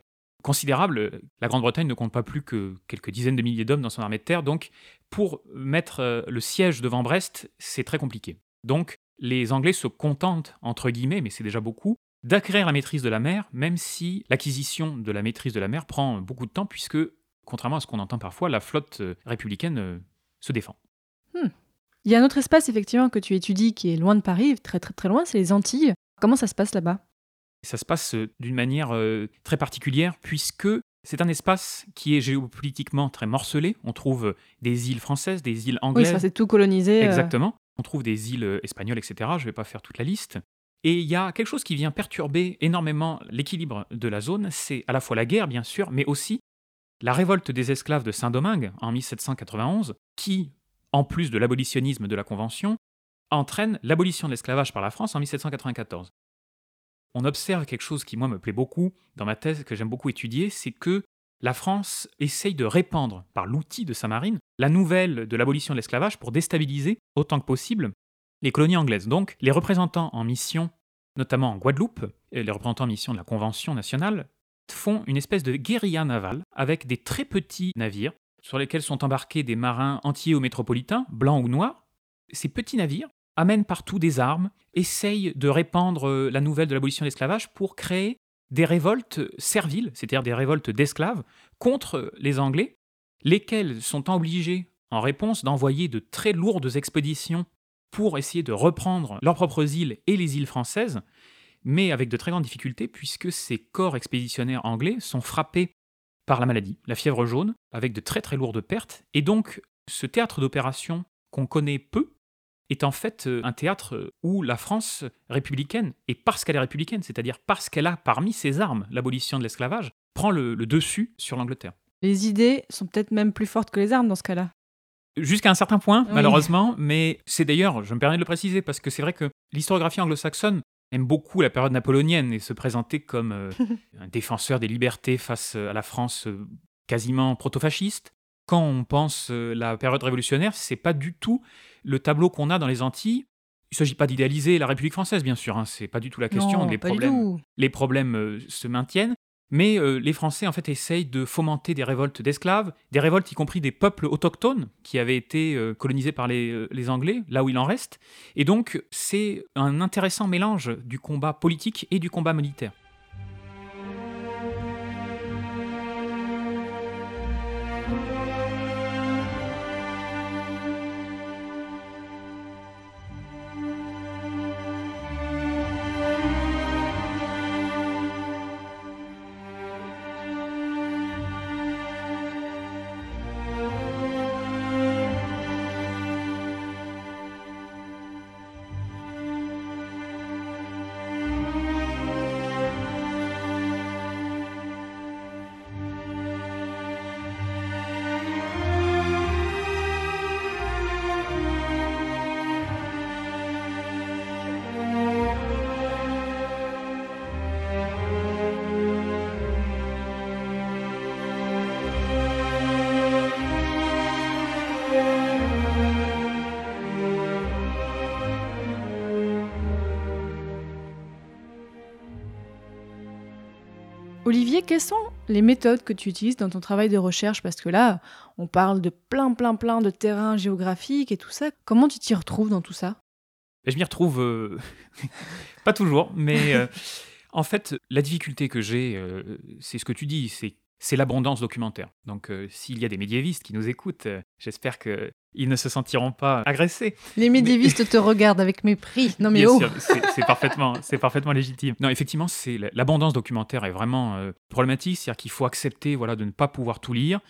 considérable. La Grande-Bretagne ne compte pas plus que quelques dizaines de milliers d'hommes dans son armée de terre, donc pour mettre le siège devant Brest, c'est très compliqué. Donc, les Anglais se contentent, entre guillemets, mais c'est déjà beaucoup, d'acquérir la maîtrise de la mer, même si l'acquisition de la maîtrise de la mer prend beaucoup de temps, puisque, contrairement à ce qu'on entend parfois, la flotte euh, républicaine euh, se défend. Hmm. Il y a un autre espace, effectivement, que tu étudies qui est loin de Paris, très très très loin, c'est les Antilles. Comment ça se passe là-bas? Ça se passe euh, d'une manière très particulière, puisque c'est un espace qui est géopolitiquement très morcelé. On trouve des îles françaises, des îles anglaises. Oui, ça c'est tout colonisé. Exactement. On trouve des îles euh, espagnoles, etc. Je ne vais pas faire toute la liste. Et il y a quelque chose qui vient perturber énormément l'équilibre de la zone, c'est à la fois la guerre, bien sûr, mais aussi la révolte des esclaves de Saint-Domingue en 1791, qui, en plus de l'abolitionnisme de la Convention, entraîne l'abolition de l'esclavage par la France en 1794. On observe quelque chose qui, moi, me plaît beaucoup dans ma thèse, que j'aime beaucoup étudier, c'est que la France essaye de répandre par l'outil de sa marine la nouvelle de l'abolition de l'esclavage pour déstabiliser autant que possible les colonies anglaises. Donc les représentants en mission, notamment en Guadeloupe, et les représentants en mission de la Convention nationale, font une espèce de guérilla navale avec des très petits navires sur lesquels sont embarqués des marins entiers ou métropolitains, blancs ou noirs. Ces petits navires amènent partout des armes, essayent de répandre la nouvelle de l'abolition de l'esclavage pour créer des révoltes serviles, c'est-à-dire des révoltes d'esclaves, contre les Anglais, lesquels sont obligés, en réponse, d'envoyer de très lourdes expéditions pour essayer de reprendre leurs propres îles et les îles françaises, mais avec de très grandes difficultés, puisque ces corps expéditionnaires anglais sont frappés par la maladie, la fièvre jaune, avec de très très lourdes pertes, et donc ce théâtre d'opération qu'on connaît peu, est en fait euh, un théâtre euh, où la France républicaine, et parce qu'elle est républicaine, c'est-à-dire parce qu'elle a parmi ses armes l'abolition de l'esclavage, prend le, dessus sur l'Angleterre. Les idées sont peut-être même plus fortes que les armes dans ce cas-là. Jusqu'à un certain point, malheureusement, mais c'est d'ailleurs, je me permets de le préciser, parce que c'est vrai que l'historiographie anglo-saxonne aime beaucoup la période napoléonienne et se présenter comme euh, un défenseur des libertés face à la France quasiment proto-fasciste. Quand on pense euh, la période révolutionnaire, c'est pas du tout le tableau qu'on a dans les Antilles. Il ne s'agit pas d'idéaliser la République française, bien sûr, hein, c'est pas du tout la question. Non, les, problèmes, tout. les problèmes euh, se maintiennent, mais euh, les Français en fait essayent de fomenter des révoltes d'esclaves, des révoltes y compris des peuples autochtones qui avaient été euh, colonisés par les, les Anglais, là où il en reste. Et donc c'est un intéressant mélange du combat politique et du combat militaire. Olivier, quelles sont les méthodes que tu utilises dans ton travail de recherche? Parce que là, on parle de plein, plein, plein de terrains géographiques et tout ça. Comment tu t'y retrouves dans tout ça? Et je m'y retrouve euh, pas toujours, mais euh, en fait, la difficulté que j'ai, euh, c'est ce que tu dis, c'est c'est l'abondance documentaire. Donc, euh, s'il y a des médiévistes qui nous écoutent, euh, j'espère qu'ils ne se sentiront pas agressés. Les médiévistes te regardent avec mépris. Non mais Bien oh c'est parfaitement, c'est parfaitement légitime. Non, effectivement, c'est la- l'abondance documentaire est vraiment euh, problématique, c'est-à-dire qu'il faut accepter, voilà, de ne pas pouvoir tout lire.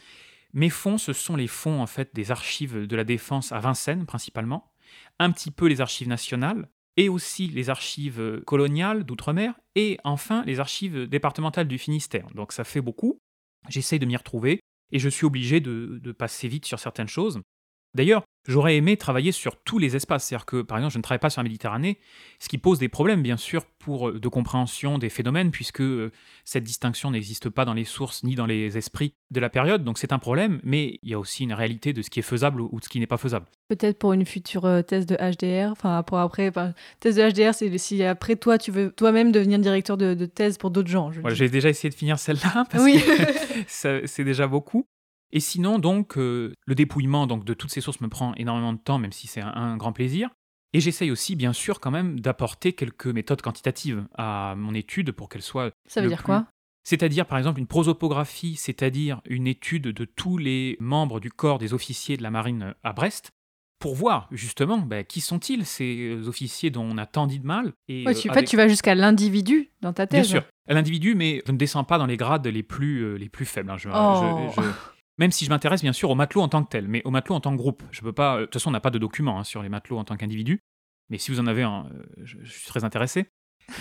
Mes fonds, ce sont les fonds en fait des archives de la défense à Vincennes principalement, un petit peu les archives nationales et aussi les archives coloniales d'outre-mer et enfin les archives départementales du Finistère. Donc ça fait beaucoup. J'essaye de m'y retrouver et je suis obligé de, de passer vite sur certaines choses. D'ailleurs, j'aurais aimé travailler sur tous les espaces. C'est-à-dire que, par exemple, je ne travaille pas sur la Méditerranée, ce qui pose des problèmes, bien sûr, pour, euh, de compréhension des phénomènes, puisque euh, cette distinction n'existe pas dans les sources ni dans les esprits de la période. Donc c'est un problème, mais il y a aussi une réalité de ce qui est faisable ou de ce qui n'est pas faisable. Peut-être pour une future euh, thèse de HDR. Enfin, pour après, enfin, thèse de HDR, c'est si après toi, tu veux toi-même devenir directeur de, de thèse pour d'autres gens. J'ai déjà essayé de finir celle-là, parce Oui. que c'est déjà beaucoup. Et sinon, donc, euh, le dépouillement donc, de toutes ces sources me prend énormément de temps, même si c'est un, un grand plaisir. Et j'essaye aussi, bien sûr, quand même, d'apporter quelques méthodes quantitatives à mon étude pour qu'elle soit. Ça veut dire plus- quoi? C'est-à-dire, par exemple, une prosopographie, c'est-à-dire une étude de tous les membres du corps des officiers de la marine à Brest, pour voir, justement, ben, qui sont-ils, ces euh, officiers dont on a tant dit de mal. Et, Ouais, euh, tu, en avec- fait, tu vas jusqu'à l'individu dans ta Bien thèse. sûr, à l'individu, mais je ne descends pas dans les grades les plus, euh, les plus faibles. hein. Je- Oh. je- je- même si je m'intéresse bien sûr aux matelots en tant que tel, mais aux matelots en tant que groupe. Je peux pas. euh, De toute façon, on n'a pas de document hein, sur les matelots en tant qu'individu, mais si vous en avez un, euh, je, je suis très intéressé.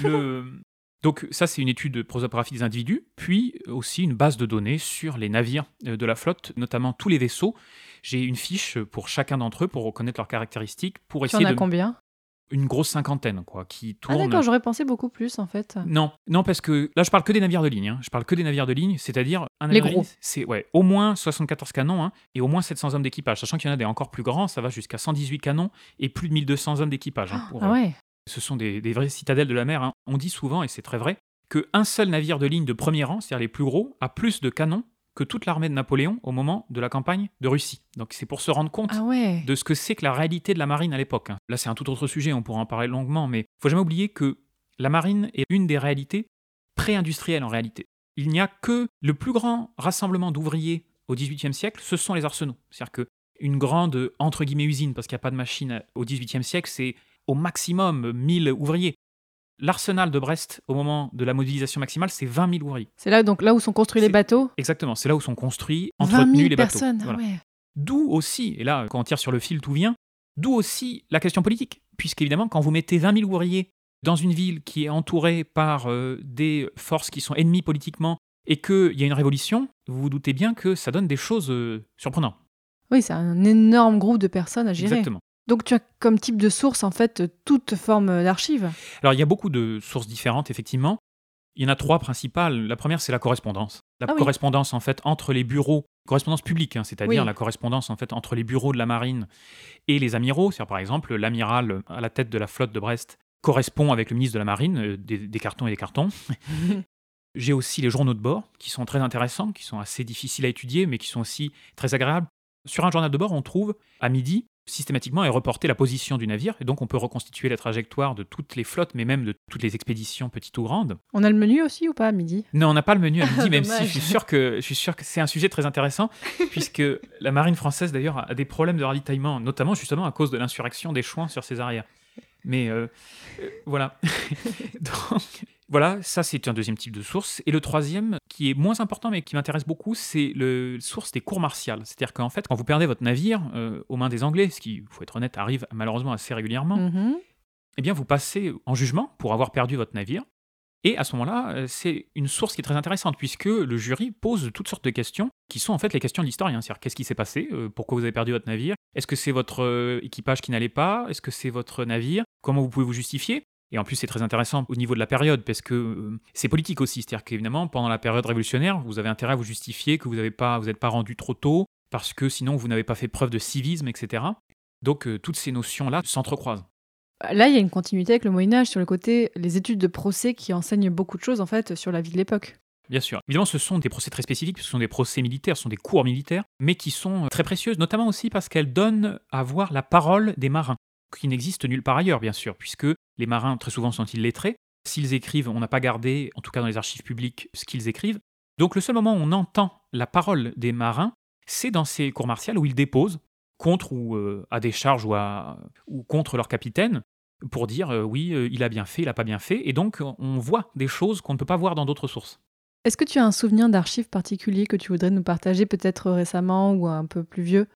Le- Donc ça, c'est une étude de prosopographie des individus, puis aussi une base de données sur les navires euh, de la flotte, notamment tous les vaisseaux. J'ai une fiche pour chacun d'entre eux pour reconnaître leurs caractéristiques, pour Tu en essayer as de combien? Une grosse cinquantaine quoi, qui Ah tournent. d'accord, j'aurais pensé beaucoup plus en fait. Non, non, parce que là, je parle que des navires de ligne. hein. Je parle que des navires de ligne, c'est-à-dire un Les navire de gros. c'est ouais, au moins 74 canons hein, et au moins 700 hommes d'équipage. Sachant qu'il y en a des encore plus grands, ça va jusqu'à 118 canons et plus de 1200 hommes d'équipage. hein, Ah euh, ouais Ce sont des, des vraies citadelles de la mer. hein. On dit souvent, et c'est très vrai, qu'un seul navire de ligne de premier rang, c'est-à-dire les plus gros, a plus de canons que toute l'armée de Napoléon au moment de la campagne de Russie. Donc c'est pour se rendre compte Ah ouais de ce que c'est que la réalité de la marine à l'époque. hein. Là, c'est un tout autre sujet, on pourra en parler longuement, mais faut jamais oublier que la marine est une des réalités pré-industrielles en réalité. Il n'y a que le plus grand rassemblement d'ouvriers au XVIIIe siècle, ce sont les arsenaux. C'est-à-dire que une grande entre guillemets usine, parce qu'il n'y a pas de machine au XVIIIe siècle, c'est au maximum 1000 ouvriers. L'arsenal de Brest, au moment de la mobilisation maximale, c'est 20 000 ouvriers. C'est là donc là où sont construits les bateaux Exactement, c'est là où sont construits, 20 entretenus 000 les bateaux. personnes, Voilà. ouais. D'où aussi, et là, quand on tire sur le fil, tout vient, d'où aussi la question politique. Puisqu'évidemment, quand vous mettez 20 000 ouvriers dans une ville qui est entourée par euh, des forces qui sont ennemies politiquement et qu'il y a une révolution, vous vous doutez bien que ça donne des choses euh, surprenantes. Oui, c'est un énorme groupe de personnes à gérer. Exactement. Donc tu as comme type de source en fait toute forme d'archives. Alors, il y a beaucoup de sources différentes, effectivement. Il y en a trois principales. La première, c'est la correspondance. la Ah oui. correspondance en fait entre les bureaux, correspondance publique, hein, c'est-à-dire Oui. la correspondance en fait entre les bureaux de la marine et les amiraux. C'est-à-dire par exemple l'amiral à la tête de la flotte de Brest correspond avec le ministre de la marine, euh, des, des cartons et des cartons. J'ai aussi les journaux de bord qui sont très intéressants, qui sont assez difficiles à étudier, mais qui sont aussi très agréables. Sur un journal de bord, on trouve à midi systématiquement est reportée la position du navire, et donc on peut reconstituer la trajectoire de toutes les flottes, mais même de toutes les expéditions petites ou grandes. On a le menu aussi ou pas à midi? Non, on n'a pas le menu à midi, même si je suis sûr que je suis sûr que c'est un sujet très intéressant, puisque la marine française d'ailleurs a des problèmes de ravitaillement, notamment justement à cause de l'insurrection des Chouans sur ses arrières. Mais euh, euh, voilà. Donc, voilà, ça c'est un deuxième type de source. Et le troisième, qui est moins important mais qui m'intéresse beaucoup, c'est le source des cours martiales. C'est-à-dire qu'en fait, quand vous perdez votre navire euh, aux mains des Anglais, ce qui, il faut être honnête, arrive malheureusement assez régulièrement, Mhm. eh bien, vous passez en jugement pour avoir perdu votre navire. Et à ce moment-là, euh, c'est une source qui est très intéressante, puisque le jury pose toutes sortes de questions, qui sont en fait les questions de l'historien. C'est-à-dire, qu'est-ce qui s'est passé Euh, Pourquoi vous avez perdu votre navire? Est-ce que c'est votre équipage qui n'allait pas? Est-ce que c'est votre navire? Comment vous pouvez vous justifier? Et en plus, c'est très intéressant au niveau de la période, parce que euh, c'est politique aussi. C'est-à-dire qu'évidemment, pendant la période révolutionnaire, vous avez intérêt à vous justifier que vous n'avez pas, vous n'êtes pas rendu trop tôt, parce que sinon vous n'avez pas fait preuve de civisme, etc. Donc, euh, toutes ces notions-là s'entrecroisent. Là, il y a une continuité avec le Moyen-Âge sur le côté, les études de procès qui enseignent beaucoup de choses en fait sur la vie de l'époque. Bien sûr. Évidemment, ce sont des procès très spécifiques, ce sont des procès militaires, ce sont des cours militaires, mais qui sont euh, très précieuses, notamment aussi parce qu'elles donnent à voir la parole des marins, qui n'existe nulle part ailleurs, bien sûr, puisque les marins, très souvent, sont illettrés. S'ils écrivent, on n'a pas gardé, en tout cas dans les archives publiques, ce qu'ils écrivent. Donc le seul moment où on entend la parole des marins, c'est dans ces cours martiales où ils déposent contre ou euh, à des charges ou, à- ou contre leur capitaine pour dire euh, oui, euh, il a bien fait, il n'a pas bien fait. Et donc on voit des choses qu'on ne peut pas voir dans d'autres sources. Est-ce que tu as un souvenir d'archives particulier que tu voudrais nous partager, peut-être récemment ou un peu plus vieux?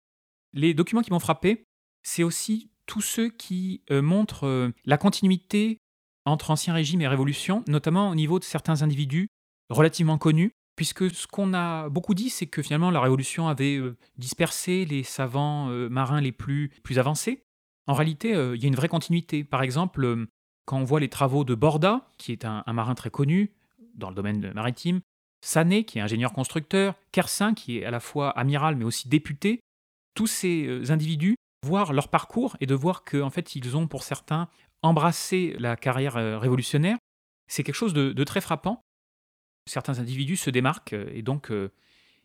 Les documents qui m'ont frappé, c'est aussi tous ceux qui euh, montrent euh, la continuité entre Ancien Régime et Révolution, notamment au niveau de certains individus relativement connus, puisque ce qu'on a beaucoup dit, c'est que finalement la Révolution avait euh, dispersé les savants marins les plus, avancés. En réalité, il y a une vraie continuité. Par exemple, quand on voit les travaux de Borda, qui est un, marin très connu dans le domaine maritime, Sané, qui est ingénieur constructeur, Kersin, qui est à la fois amiral mais aussi député, tous ces individus, voir leur parcours et de voir qu'en fait, ils ont pour certains embrassé la carrière euh, révolutionnaire, c'est quelque chose de, de très frappant. Certains individus se démarquent euh, et donc, euh,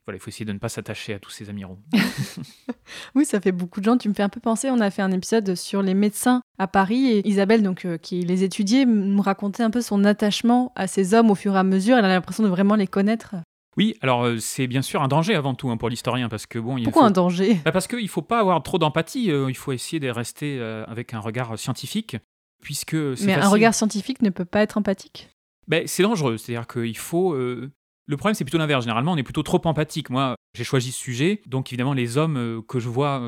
voilà, il faut essayer de ne pas s'attacher à tous ces amiraux. Oui, ça fait beaucoup de gens. Tu me fais un peu penser. On a fait un épisode sur les médecins à Paris et Isabelle, donc euh, qui les étudiait, nous racontait un peu son attachement à ces hommes au fur et à mesure. Elle a l'impression de vraiment les connaître. Oui, alors euh, c'est bien sûr un danger avant tout hein, pour l'historien parce que bon, il Pourquoi faut... un danger? Bah, parce qu'il ne faut pas avoir trop d'empathie, euh, il faut essayer de rester euh, avec un regard scientifique, puisque Mais un regard scientifique ne peut pas être empathique? Ben, c'est dangereux, c'est-à-dire qu'il faut. Le problème, c'est plutôt l'inverse. Généralement, on est plutôt trop empathique. Moi, j'ai choisi ce sujet, donc évidemment, les hommes que je vois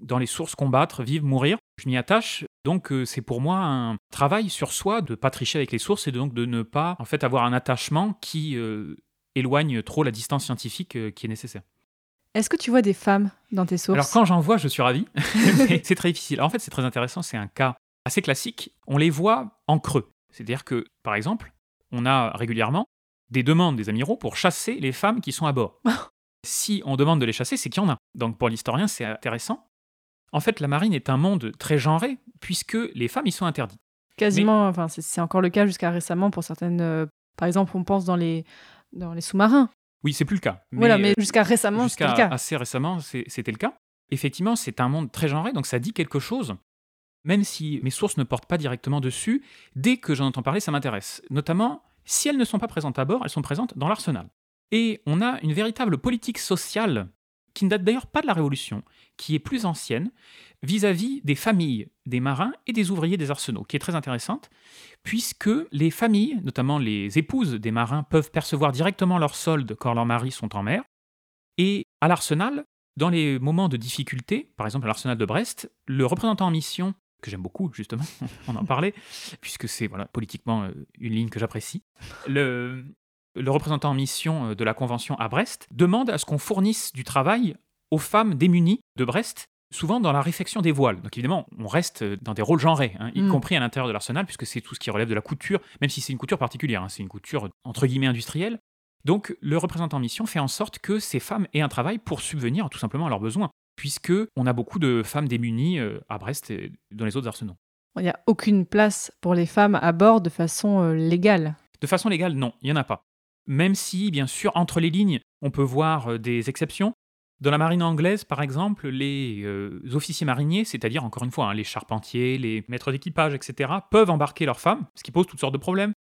dans les sources combattre, vivre, mourir, je m'y attache. Donc, c'est pour moi un travail sur soi de pas tricher avec les sources et donc de ne pas, en fait, avoir un attachement qui euh, éloigne trop la distance scientifique euh, qui est nécessaire. Est-ce que tu vois des femmes dans tes sources? Alors quand j'en vois, je suis ravi, c'est très difficile. Alors, en fait, c'est très intéressant, c'est un cas assez classique. On les voit en creux. C'est-à-dire que, par exemple, on a régulièrement des demandes des amiraux pour chasser les femmes qui sont à bord. si on demande de les chasser, c'est qu'il y en a. Donc pour l'historien, c'est intéressant. En fait, la marine est un monde très genré, puisque les femmes y sont interdites. Quasiment, enfin, c'est- c'est encore le cas jusqu'à récemment pour certaines. euh, par exemple, on pense dans les, dans les sous-marins. Oui, c'est plus le cas. voilà, euh, mais jusqu'à récemment, c'était Jusqu'à le cas. assez récemment, c'était le cas. Effectivement, c'est un monde très genré, donc ça dit quelque chose. Même si mes sources ne portent pas directement dessus, dès que j'en entends parler, ça m'intéresse. Notamment, si elles ne sont pas présentes à bord, elles sont présentes dans l'arsenal. Et on a une véritable politique sociale, qui ne date d'ailleurs pas de la Révolution, qui est plus ancienne, vis-à-vis des familles des marins et des ouvriers des arsenaux, qui est très intéressante, puisque les familles, notamment les épouses des marins, peuvent percevoir directement leur solde quand leurs maris sont en mer. Et à l'arsenal, dans les moments de difficulté, par exemple à l'arsenal de Brest, le représentant en mission, que j'aime beaucoup justement, on en parlait, puisque c'est voilà, politiquement euh, une ligne que j'apprécie, le, le représentant en mission euh, de la Convention à Brest demande à ce qu'on fournisse du travail aux femmes démunies de Brest, souvent dans la réfection des voiles. Donc évidemment, on reste euh, dans des rôles genrés, hein, y Mm. compris à l'intérieur de l'arsenal, puisque c'est tout ce qui relève de la couture, même si c'est une couture particulière, hein, c'est une couture entre guillemets industrielle. Donc le représentant mission fait en sorte que ces femmes aient un travail pour subvenir tout simplement à leurs besoins, puisque on a beaucoup de femmes démunies euh, à Brest et dans les autres arsenaux. Il n'y a aucune place pour les femmes à bord de façon légale. De façon légale, non, il n'y en a pas. Même si, bien sûr, entre les lignes, on peut voir euh, des exceptions. Dans la marine anglaise, par exemple, les euh, officiers mariniers, c'est-à-dire encore une fois hein, les charpentiers, les maîtres d'équipage, etc., peuvent embarquer leurs femmes, ce qui pose toutes sortes de problèmes.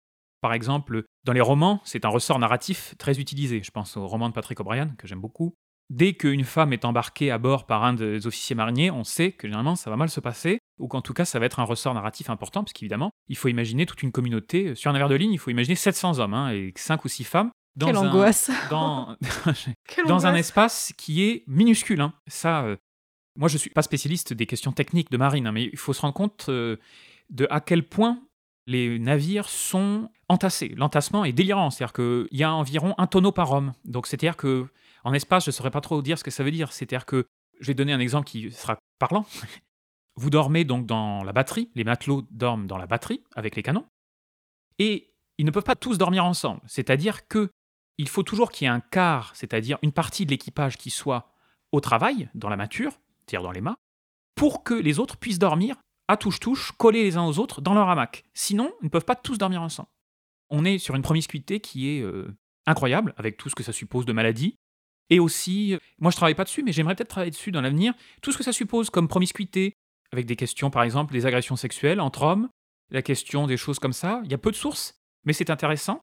Par exemple, dans les romans, c'est un ressort narratif très utilisé. Je pense au roman de Patrick O'Brien, que j'aime beaucoup. Dès qu'une femme est embarquée à bord par un des officiers mariniers, on sait que généralement ça va mal se passer, ou qu'en tout cas ça va être un ressort narratif important, parce qu'évidemment, il faut imaginer toute une communauté. Sur un navire de ligne, il faut imaginer 700 hommes hein, et 5 ou 6 femmes. Dans Quelle un, angoisse Dans, Quelle dans un espace qui est minuscule. hein. Ça, euh, moi je suis pas spécialiste des questions techniques de marine, hein, mais il faut se rendre compte euh, de à quel point les navires sont entassés. L'entassement est délirant, c'est-à-dire qu'il y a environ un tonneau par homme. Donc c'est-à-dire que en espace, je ne saurais pas trop dire ce que ça veut dire. C'est-à-dire que je vais donner un exemple qui sera parlant. Vous dormez donc dans la batterie, les matelots dorment dans la batterie avec les canons, et ils ne peuvent pas tous dormir ensemble. C'est-à-dire que il faut toujours qu'il y ait un quart, c'est-à-dire une partie de l'équipage qui soit au travail, dans la mâture, c'est-à-dire dans les mâts, pour que les autres puissent dormir à touche-touche, collés les uns aux autres dans leur hamac. Sinon, ils ne peuvent pas tous dormir ensemble. On est sur une promiscuité qui est euh, incroyable, avec tout ce que ça suppose de maladies. Et aussi, moi je travaille pas dessus, mais j'aimerais peut-être travailler dessus dans l'avenir, tout ce que ça suppose comme promiscuité, avec des questions par exemple des agressions sexuelles entre hommes, la question des choses comme ça. Il y a peu de sources, mais c'est intéressant.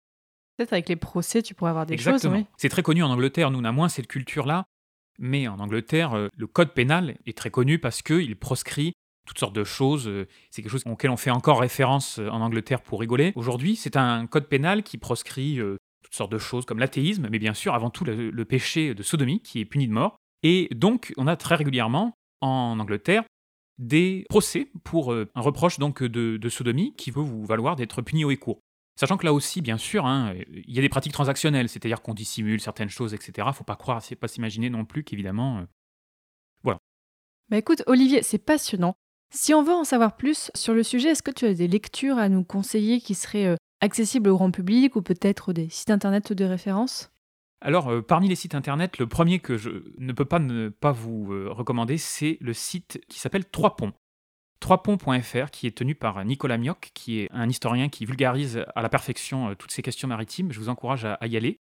Peut-être avec les procès, tu pourrais avoir des Exactement. choses. oui. C'est très connu en Angleterre, nous on a moins cette culture-là, mais en Angleterre, euh, le code pénal est très connu parce qu'il proscrit toutes sortes de choses. euh, C'est quelque chose auquel on fait encore référence euh, en Angleterre pour rigoler. Aujourd'hui, c'est un code pénal qui proscrit toutes sortes de choses comme l'athéisme, mais bien sûr, avant tout, le, péché de sodomie qui est puni de mort. Et donc, on a très régulièrement en Angleterre des procès pour euh, un reproche donc de, sodomie qui veut vous valoir d'être puni haut et court. Sachant que là aussi, bien sûr, hein, il y a des pratiques transactionnelles, c'est-à-dire qu'on dissimule certaines choses, etc. Faut pas croire, pas s'imaginer non plus qu'évidemment. euh, Bah écoute, Olivier, c'est passionnant. Si on veut en savoir plus sur le sujet, est-ce que tu as des lectures à nous conseiller qui seraient accessibles au grand public ou peut-être des sites internet de référence Alors, euh, parmi les sites internet, le premier que je ne peux pas ne pas vous euh, recommander, c'est le site qui s'appelle Trois Ponts. Troisponts.fr, qui est tenu par Nicolas Mioc, qui est un historien qui vulgarise à la perfection euh, toutes ces questions maritimes. Je vous encourage à, y aller.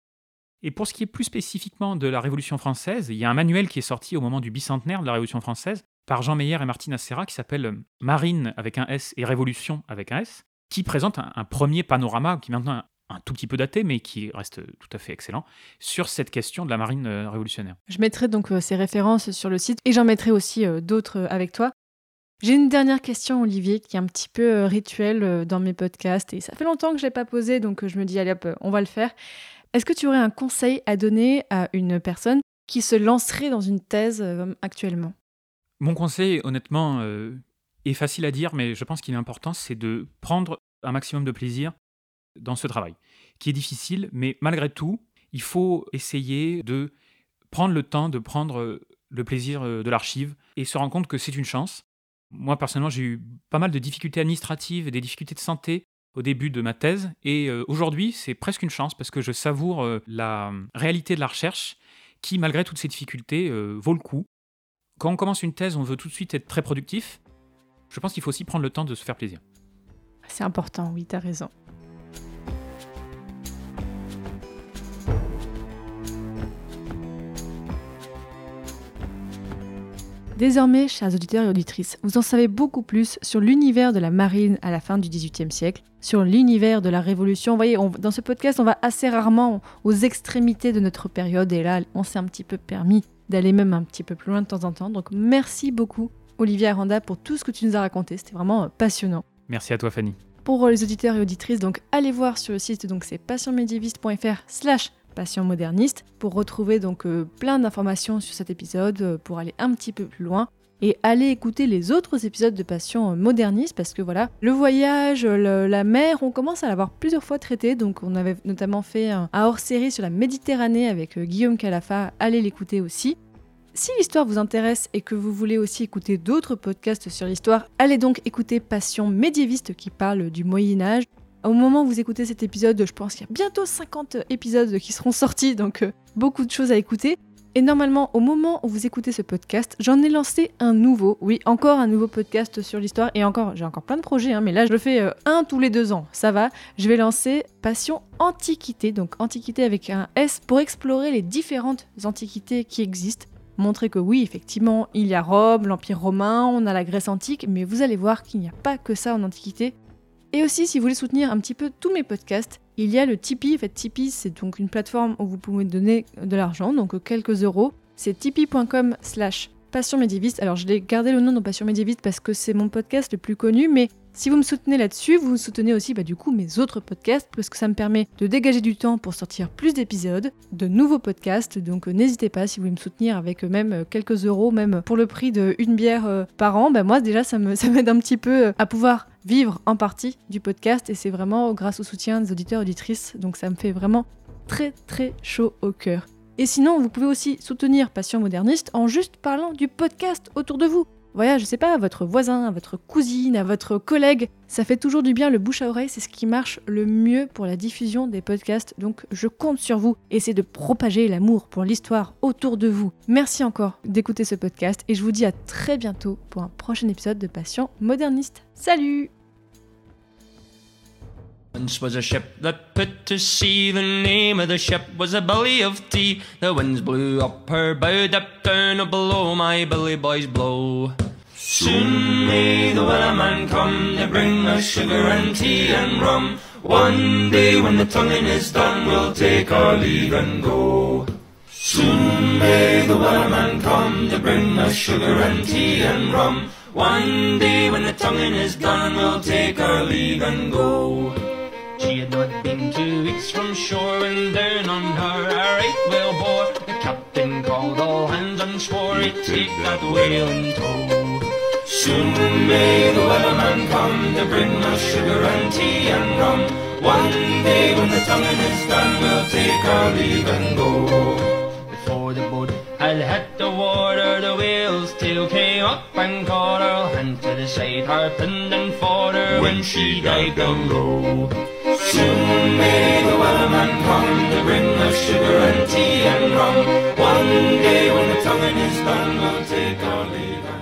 Et pour ce qui est plus spécifiquement de la Révolution française, il y a un manuel qui est sorti au moment du bicentenaire de la Révolution française par Jean Meyer et Martine Acera qui s'appelle Marine avec un S et Révolution avec un S, qui présente un, un premier panorama qui est maintenant un, un tout petit peu daté, mais qui reste tout à fait excellent, sur cette question de la marine euh, révolutionnaire. Je mettrai donc euh, ces références sur le site et j'en mettrai aussi euh, d'autres avec toi. J'ai une dernière question, Olivier, qui est un petit peu rituelle dans mes podcasts et ça fait longtemps que je l'ai pas posée, donc je me dis allez hop, on va le faire. Est-ce que tu aurais un conseil à donner à une personne qui se lancerait dans une thèse actuellement? Mon conseil, honnêtement, euh, est facile à dire, mais je pense qu'il est important, c'est de prendre un maximum de plaisir dans ce travail, qui est difficile, mais malgré tout, il faut essayer de prendre le temps de prendre euh, le plaisir euh, de l'archive et se rendre compte que c'est une chance. Moi, personnellement, j'ai eu pas mal de difficultés administratives et des difficultés de santé au début de ma thèse, et euh, aujourd'hui, c'est presque une chance parce que je savoure la réalité de la recherche qui, malgré toutes ces difficultés, vaut le coup. Quand on commence une thèse, on veut tout de suite être très productif. Je pense qu'il faut aussi prendre le temps de se faire plaisir. C'est important, oui, t'as raison. Désormais, chers auditeurs et auditrices, vous en savez beaucoup plus sur l'univers de la marine à la fin du XVIIIe siècle, sur l'univers de la Révolution. Vous voyez, dans ce podcast, on va assez rarement aux extrémités de notre période, et là, on s'est un petit peu permis d'aller même un petit peu plus loin de temps en temps. Donc, merci beaucoup, Olivier Aranda, pour tout ce que tu nous as raconté. C'était vraiment euh, passionnant Merci à toi, Fanny. pour les auditeurs et auditrices, donc allez voir sur le site, donc c'est passionmédiéviste.fr slash passion moderniste pour retrouver donc euh, plein d'informations sur cet épisode, euh, pour aller un petit peu plus loin et aller écouter les autres épisodes de Passion euh, moderniste parce que voilà, le voyage, le- la mer, on commence à l'avoir plusieurs fois traité, donc on avait notamment fait un, hors-série sur la Méditerranée avec euh, Guillaume Calafa, allez l'écouter aussi. Si l'histoire vous intéresse et que vous voulez aussi écouter d'autres podcasts sur l'histoire, allez donc écouter Passion médiéviste qui parle du Moyen Âge. Au moment où vous écoutez cet épisode, je pense qu'il y a bientôt 50 épisodes qui seront sortis, donc euh, beaucoup de choses à écouter. Et normalement, au moment où vous écoutez ce podcast, j'en ai lancé un nouveau. Oui, encore un nouveau podcast sur l'histoire. Et encore, j'ai encore plein de projets, hein, mais là, je le fais euh, un tous les deux ans. Ça va. Je vais lancer Passion Antiquité. Donc, Antiquité avec un S pour explorer les différentes antiquités qui existent. Montrer que oui, effectivement, il y a Rome, l'Empire romain, on a la Grèce antique, mais vous allez voir qu'il n'y a pas que ça en Antiquité. Et aussi, si vous voulez soutenir un petit peu tous mes podcasts, il y a le Tipeee. En Tipeee, c'est donc une plateforme où vous pouvez donner de l'argent, donc quelques euros. C'est tipeee.com slash passion médiéviste. Alors, je l'ai gardé le nom de passion médiéviste parce que c'est mon podcast le plus connu, mais si vous me soutenez là-dessus, vous soutenez aussi bah, du coup mes autres podcasts parce que ça me permet de dégager du temps pour sortir plus d'épisodes, de nouveaux podcasts. Donc euh, n'hésitez pas si vous voulez me soutenir avec euh, même euh, quelques euros, même pour le prix d'une bière par an. Bah, moi déjà ça m'aide ça un petit peu à pouvoir vivre en partie du podcast et c'est vraiment grâce au soutien des auditeurs et auditrices. Donc ça me fait vraiment très très chaud au cœur. Et sinon, vous pouvez aussi soutenir Passion Moderniste en juste parlant du podcast autour de vous. Voilà, je sais pas, à votre voisin, à votre cousine, à votre collègue, ça fait toujours du bien le bouche à oreille, c'est ce qui marche le mieux pour la diffusion des podcasts, donc je compte sur vous. Essayez de propager l'amour pour l'histoire autour de vous. Merci encore d'écouter ce podcast et je vous dis à très bientôt pour un prochain épisode de Passion Moderniste. Salut Once was a ship that put to sea. The name of the ship was a billy of tea. The winds blew up her bow, up down, or below my billy boys blow. Soon may the wellerman come to bring us sugar and tea and rum. One day when the tonguing is done, we'll take our leave and go. Soon may the wellerman come to bring us sugar and tea and rum. One day when the tonguing is done, we'll take our leave and go. Not been two weeks from shore and down on her a right whale bore. The captain called all hands and swore he'd take that whale in tow. Soon may the weatherman come to bring us sugar and tea and rum. One day when the tonguing is done, we'll take our leave and go. Before the boat had hit the water, the whale's tail came up and caught her. Hand to the side, harping and fought her when she dived down low. Soon may the wellerman come to bring us sugar and tea and rum. One day when the tonguing is done, we'll take our leave.